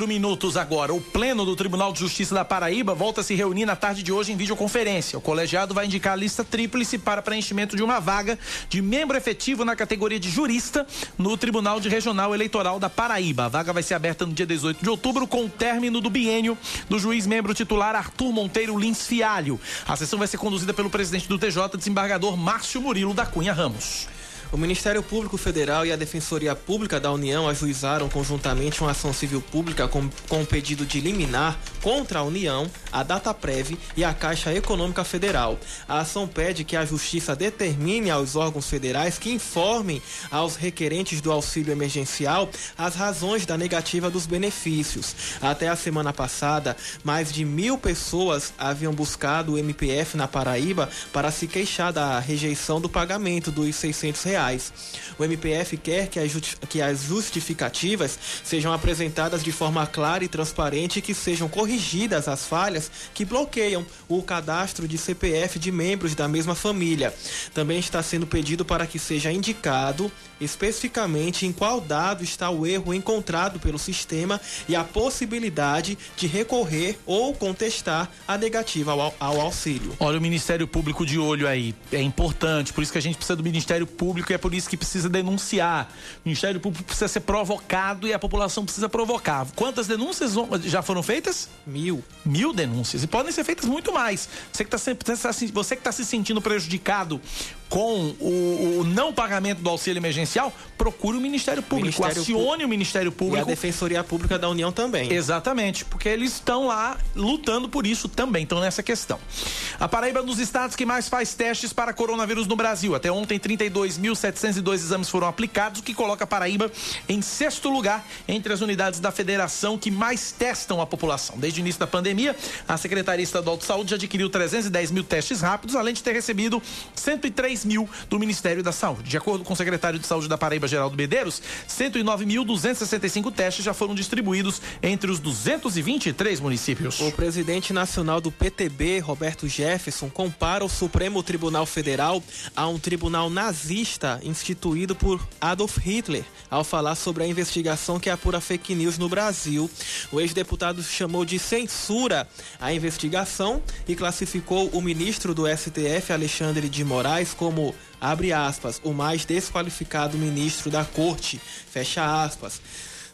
44 minutos agora. O Pleno do Tribunal de Justiça da Paraíba volta a se reunir na tarde de hoje em videoconferência. O colegiado vai indicar a lista tríplice para preenchimento de uma vaga de membro efetivo na categoria de jurista no Tribunal de Regional Eleitoral da Paraíba. A vaga vai ser aberta no dia 18 de outubro com o término do biênio do juiz membro titular Arthur Monteiro Lins Fialho. A sessão vai ser conduzida pelo presidente do TJ, desembargador Márcio Murilo da Cunha Ramos. O Ministério Público Federal e a Defensoria Pública da União ajuizaram conjuntamente uma ação civil pública com, com pedido de liminar contra a União, a Dataprev e a Caixa Econômica Federal. A ação pede que a Justiça determine aos órgãos federais que informem aos requerentes do auxílio emergencial as razões da negativa dos benefícios. Até a semana passada, mais de mil pessoas haviam buscado o MPF na Paraíba para se queixar da rejeição do pagamento dos 600 reais reais. O MPF quer que as justificativas sejam apresentadas de forma clara e transparente e que sejam corrigidas as falhas que bloqueiam o cadastro de CPF de membros da mesma família. Também está sendo pedido para que seja indicado especificamente em qual dado está o erro encontrado pelo sistema e a possibilidade de recorrer ou contestar a negativa ao, ao, auxílio. Olha, o Ministério Público de olho aí é importante, por isso que a gente precisa do Ministério Público e é por isso que precisa denunciar. O Ministério Público precisa ser provocado e a população precisa provocar. Quantas denúncias já foram feitas? Mil. Mil denúncias. E podem ser feitas muito mais. Você que está tá você que está se sentindo prejudicado com o, o, não pagamento do auxílio emergencial, procure o Ministério Público, Ministério acione o Ministério Público. E a Defensoria Pública da União também. Exatamente, porque eles estão lá lutando por isso também, estão nessa questão. A Paraíba é um dos estados que mais faz testes para coronavírus no Brasil. Até ontem, 32.702 exames foram aplicados, o que coloca a Paraíba em sexto lugar entre as unidades da federação que mais testam a população. Desde o início da pandemia, a Secretaria Estadual de Saúde já adquiriu 310 mil testes rápidos, além de ter recebido 103 mil do Ministério da Saúde. De acordo com o secretário de Saúde da Paraíba, Geraldo Medeiros, 109.265 testes já foram distribuídos entre os 223 municípios. O presidente nacional do PTB, Roberto Jefferson, compara o Supremo Tribunal Federal a um tribunal nazista instituído por Adolf Hitler, ao falar sobre a investigação que apura fake news no Brasil. O ex-deputado chamou de censura a investigação e classificou o ministro do STF, Alexandre de Moraes, como como, abre aspas, o mais desqualificado ministro da corte, fecha aspas.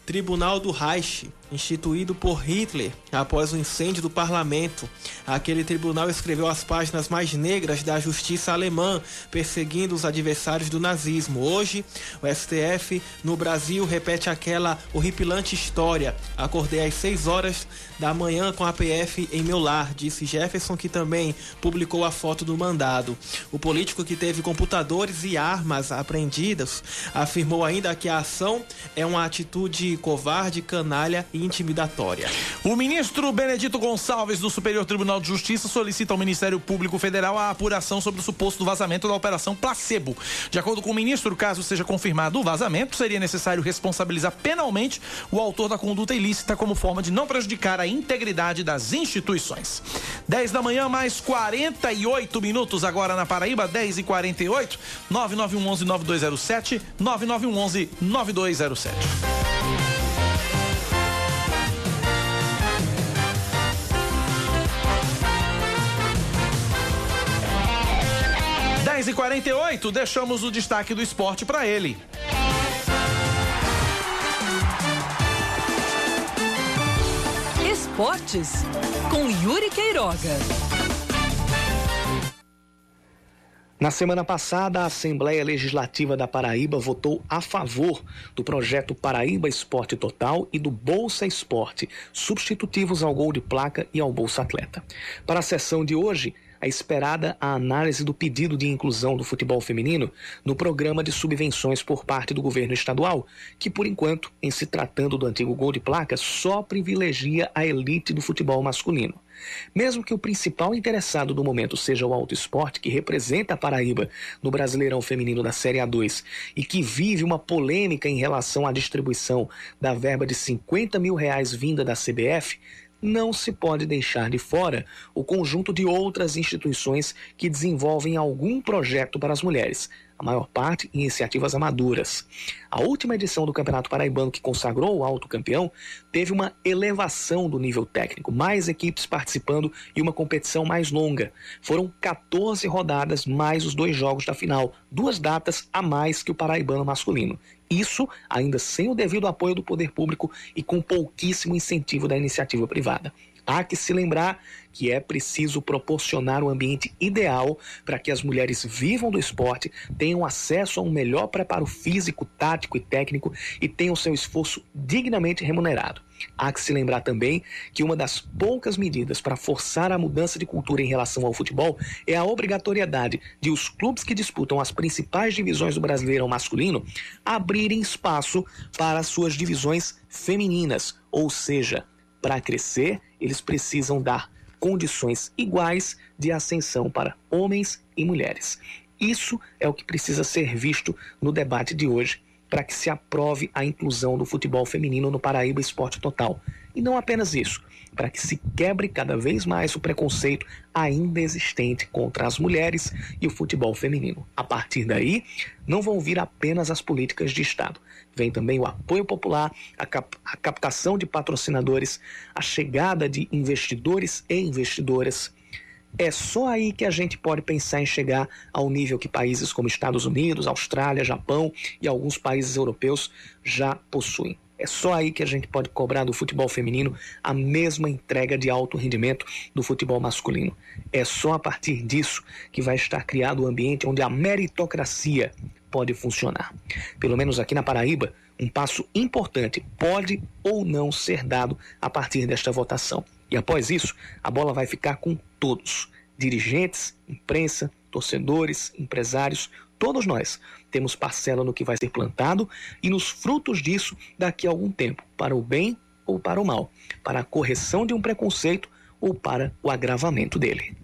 Tribunal do Reich, instituído por Hitler após o incêndio do parlamento. Aquele tribunal escreveu as páginas mais negras da justiça alemã, perseguindo os adversários do nazismo. Hoje, o STF no Brasil repete aquela horripilante história. Acordei às 6 horas da manhã com a PF em meu lar, disse Jefferson, que também publicou a foto do mandado. O político que teve computadores e armas apreendidas afirmou ainda que a ação é uma atitude covarde, canalha e intimidatória. O ministro Benedito Gonçalves, do Superior Tribunal de Justiça, solicita ao Ministério Público Federal a apuração sobre o suposto vazamento da Operação Placebo. De acordo com o ministro, caso seja confirmado o vazamento, seria necessário responsabilizar penalmente o autor da conduta ilícita como forma de não prejudicar a integridade das instituições. 10 da manhã, mais 48 minutos agora na Paraíba, 10 e 48 9911 9207 9911 9207. 10 e 48 deixamos o destaque do esporte para ele. Esportes com Yuri Queiroga. Na semana passada, a Assembleia Legislativa da Paraíba votou a favor do projeto Paraíba Esporte Total e do Bolsa Esporte, substitutivos ao gol de placa e ao Bolsa Atleta. Para a sessão de hoje, a esperada a análise do pedido de inclusão do futebol feminino no programa de subvenções por parte do governo estadual, que, por enquanto, em se tratando do antigo gol de placa, só privilegia a elite do futebol masculino. Mesmo que o principal interessado do momento seja o Alto Esporte, que representa a Paraíba no Brasileirão Feminino da Série A2 e que vive uma polêmica em relação à distribuição da verba de 50 mil reais vinda da CBF, não se pode deixar de fora o conjunto de outras instituições que desenvolvem algum projeto para as mulheres, a maior parte iniciativas amadoras. A última edição do Campeonato Paraibano, que consagrou o alto campeão, teve uma elevação do nível técnico, mais equipes participando e uma competição mais longa. Foram 14 rodadas mais os dois jogos da final, duas datas a mais que o Paraibano masculino. Isso ainda sem o devido apoio do poder público e com pouquíssimo incentivo da iniciativa privada. Há que se lembrar que é preciso proporcionar o um ambiente ideal para que as mulheres vivam do esporte, tenham acesso a um melhor preparo físico, tático e técnico e tenham seu esforço dignamente remunerado. Há que se lembrar também que uma das poucas medidas para forçar a mudança de cultura em relação ao futebol é a obrigatoriedade de os clubes que disputam as principais divisões do Brasileirão masculino abrirem espaço para as suas divisões femininas, ou seja, para crescer, eles precisam dar condições iguais de ascensão para homens e mulheres. Isso é o que precisa ser visto no debate de hoje para que se aprove a inclusão do futebol feminino no Paraíba Esporte Total. E não apenas isso, para que se quebre cada vez mais o preconceito ainda existente contra as mulheres e o futebol feminino. A partir daí, não vão vir apenas as políticas de Estado. Vem também o apoio popular, a, cap a captação de patrocinadores, a chegada de investidores e investidoras. É só aí que a gente pode pensar em chegar ao nível que países como Estados Unidos, Austrália, Japão e alguns países europeus já possuem. É só aí que a gente pode cobrar do futebol feminino a mesma entrega de alto rendimento do futebol masculino. É só a partir disso que vai estar criado o um ambiente onde a meritocracia pode funcionar. Pelo menos aqui na Paraíba, um passo importante pode ou não ser dado a partir desta votação. E após isso, a bola vai ficar com todos: dirigentes, imprensa, torcedores, empresários, todos nós temos parcela no que vai ser plantado e nos frutos disso daqui a algum tempo, para o bem ou para o mal, para a correção de um preconceito ou para o agravamento dele.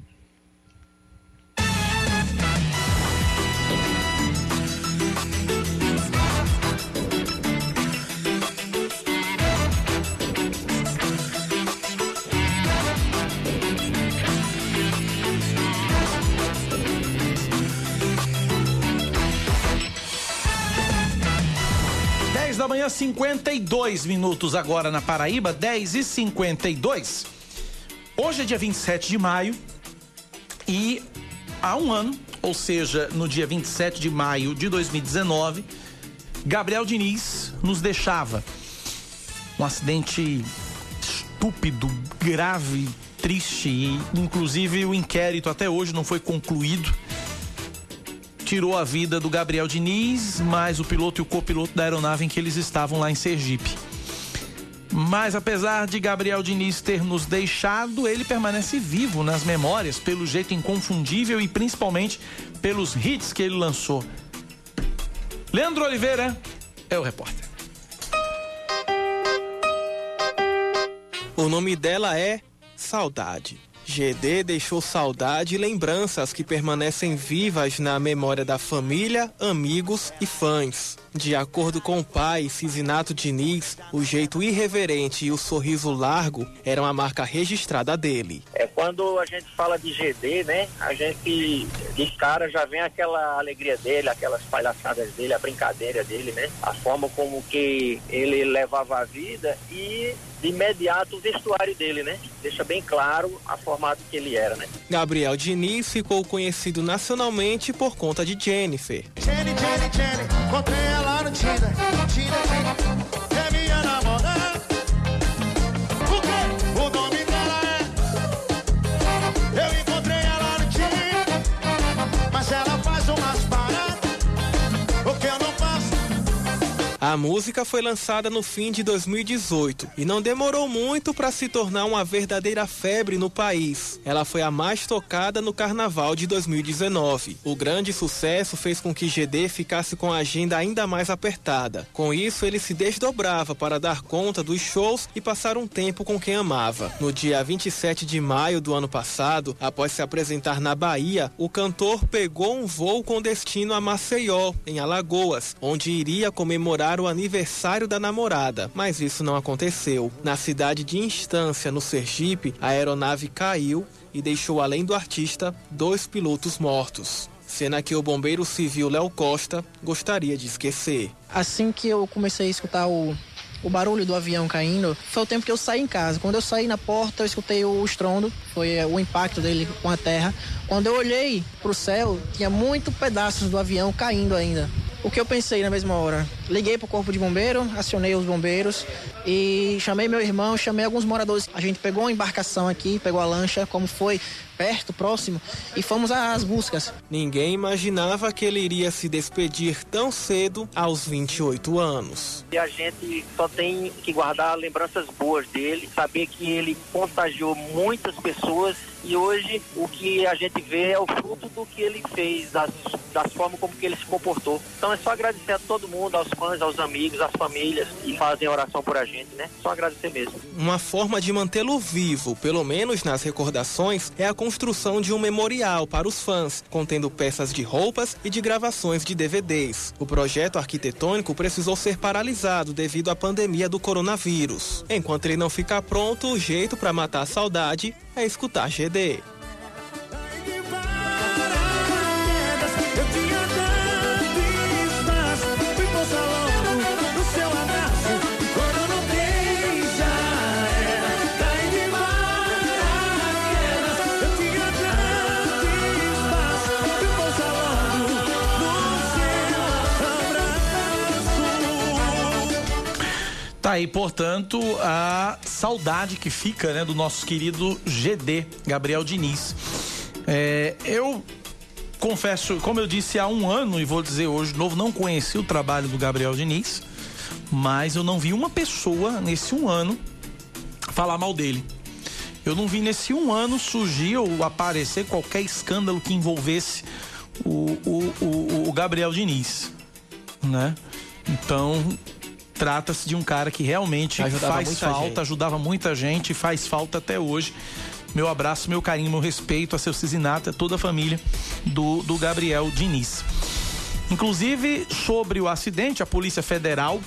Da manhã, 52 minutos agora na Paraíba, 10 e 52. Hoje é dia 27 de maio e há um ano, ou seja, no dia 27 de maio de 2019, Gabriel Diniz nos deixava. Um acidente estúpido, grave, triste e inclusive o inquérito até hoje não foi concluído tirou a vida do Gabriel Diniz, mais o piloto e o copiloto da aeronave em que eles estavam lá em Sergipe. Mas apesar de Gabriel Diniz ter nos deixado, ele permanece vivo nas memórias pelo jeito inconfundível e principalmente pelos hits que ele lançou. Leandro Oliveira é o repórter. O nome dela é Saudade. GD deixou saudade e lembranças que permanecem vivas na memória da família, amigos e fãs. De acordo com o pai, Cisinato Diniz, o jeito irreverente e o sorriso largo eram a marca registrada dele. É quando a gente fala de GD, né? A gente de cara já vem aquela alegria dele, aquelas palhaçadas dele, a brincadeira dele, né? A forma como que ele levava a vida e de imediato o vestuário dele, né? Deixa bem claro a formato que ele era, né? Gabriel Diniz ficou conhecido nacionalmente por conta de Jennifer. Jenny, Jenny, Jenny, contei ela no Tinder, A música foi lançada no fim de 2018 e não demorou muito para se tornar uma verdadeira febre no país. Ela foi a mais tocada no carnaval de 2019. O grande sucesso fez com que GD ficasse com a agenda ainda mais apertada. Com isso, ele se desdobrava para dar conta dos shows e passar um tempo com quem amava. No dia 27 de maio do ano passado, após se apresentar na Bahia, o cantor pegou um voo com destino a Maceió, em Alagoas, onde iria comemorar o aniversário da namorada, mas isso não aconteceu. Na cidade de Instância, no Sergipe, a aeronave caiu e deixou, além do artista, dois pilotos mortos. Cena que o bombeiro civil Léo Costa gostaria de esquecer. Assim que eu comecei a escutar o, o barulho do avião caindo, foi o tempo que eu saí em casa. Quando eu saí na porta, eu escutei o estrondo, foi o impacto dele com a terra. Quando eu olhei para o céu, tinha muitos pedaços do avião caindo ainda. O que eu pensei na mesma hora? Liguei pro corpo de bombeiro, acionei os bombeiros e chamei meu irmão, chamei alguns moradores. A gente pegou uma embarcação aqui, pegou a lancha, como foi perto, próximo, e fomos às buscas. Ninguém imaginava que ele iria se despedir tão cedo aos 28 anos. E a gente só tem que guardar lembranças boas dele, saber que ele contagiou muitas pessoas e hoje o que a gente vê é o fruto do que ele fez, das, das formas como que ele se comportou. Então é só agradecer a todo mundo, aos fãs, aos amigos, às famílias que fazem oração por a gente, né? Só agradecer mesmo. Uma forma de mantê-lo vivo, pelo menos nas recordações, é a construção de um memorial para os fãs, contendo peças de roupas e de gravações de DVDs. O projeto arquitetônico precisou ser paralisado devido à pandemia do coronavírus. Enquanto ele não ficar pronto, o jeito para matar a saudade é escutar GD. Aí, portanto, a saudade que fica, né, do nosso querido GD, Gabriel Diniz. É, eu confesso, como eu disse há um ano, e vou dizer hoje de novo, não conheci o trabalho do Gabriel Diniz, mas eu não vi uma pessoa nesse um ano falar mal dele. Eu não vi nesse um ano surgir ou aparecer qualquer escândalo que envolvesse o, o, o, o Gabriel Diniz, né? Então, trata-se de um cara que realmente Ajudava faz falta, gente. ajudava muita gente e faz falta até hoje. Meu abraço, meu carinho, meu respeito a seu Cisinato, a toda a família do, do Gabriel Diniz. Inclusive, sobre o acidente, a Polícia Federal,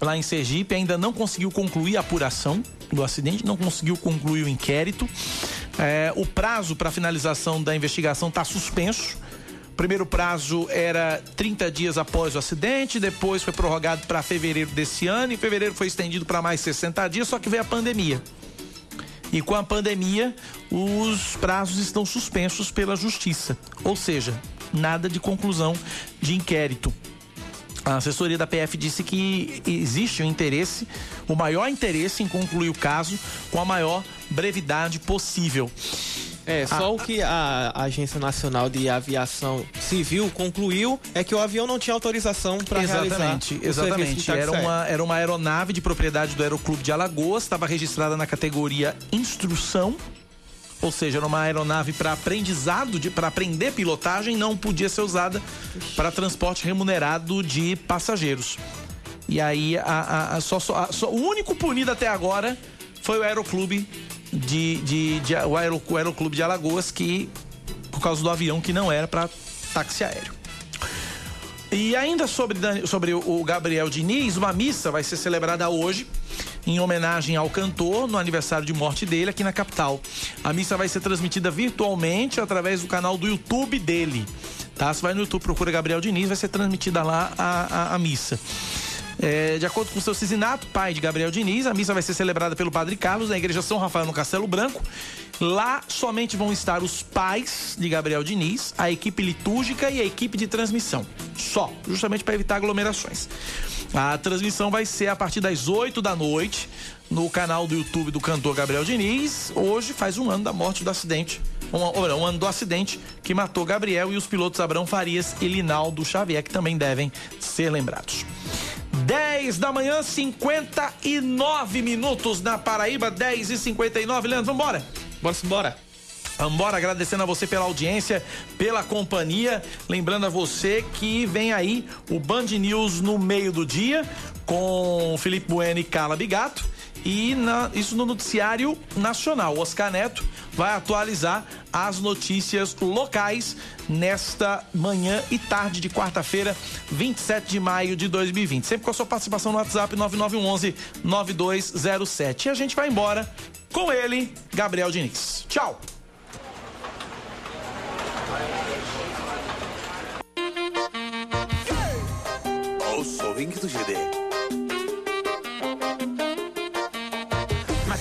lá em Sergipe, ainda não conseguiu concluir a apuração do acidente, não conseguiu concluir o inquérito. É, o prazo para finalização da investigação está suspenso. Primeiro prazo era 30 dias após o acidente, depois foi prorrogado para fevereiro desse ano, e fevereiro foi estendido para mais 60 dias, só que veio a pandemia. E com a pandemia, os prazos estão suspensos pela justiça. Ou seja, nada de conclusão de inquérito. A assessoria da PF disse que existe o interesse, o maior interesse em concluir o caso com a maior brevidade possível. É, só o que a Agência Nacional de Aviação Civil concluiu é que o avião não tinha autorização para realizar Exatamente, Era uma, era uma aeronave de propriedade do Aeroclube de Alagoas, estava registrada na categoria instrução, ou seja, era uma aeronave para aprendizado, para aprender pilotagem, não podia ser usada para transporte remunerado de passageiros. E aí, a, a- a- só, a- só- o único punido até agora foi o Aeroclube de, de, de- o, o Aeroclube de Alagoas, que por causa do avião que não era para táxi aéreo. E ainda sobre, Dan- sobre o- o Gabriel Diniz, uma missa vai ser celebrada hoje em homenagem ao cantor no aniversário de morte dele aqui na capital. A missa vai ser transmitida virtualmente através do canal do YouTube dele. Tá? Você vai no YouTube, procura Gabriel Diniz, vai ser transmitida lá a, a, a missa. É, de acordo com o seu Cisinato, pai de Gabriel Diniz, a missa vai ser celebrada pelo Padre Carlos na Igreja São Rafael no Castelo Branco. Lá somente vão estar os pais de Gabriel Diniz, a equipe litúrgica e a equipe de transmissão. Só, justamente para evitar aglomerações. A transmissão vai ser a partir das 8 da noite no canal do YouTube do cantor Gabriel Diniz. Hoje faz um ano da morte do acidente. Um, um ano do acidente que matou Gabriel e os pilotos Abrão Farias e Linaldo Xavier, que também devem ser lembrados. 10 da manhã, 59 minutos na Paraíba, 10 e 59 Leandro, vambora. Bora embora. Vambora, agradecendo a você pela audiência, pela companhia. Lembrando a você que vem aí o Band News no meio do dia com Felipe Bueno e Carla Bigato. E na- isso no noticiário nacional. Oscar Neto vai atualizar as notícias locais nesta manhã e tarde de quarta-feira, 27 de maio de 2020. Sempre com a sua participação no WhatsApp 9911 9207. E a gente vai embora com ele, Gabriel Diniz. Tchau. O ringue do GD.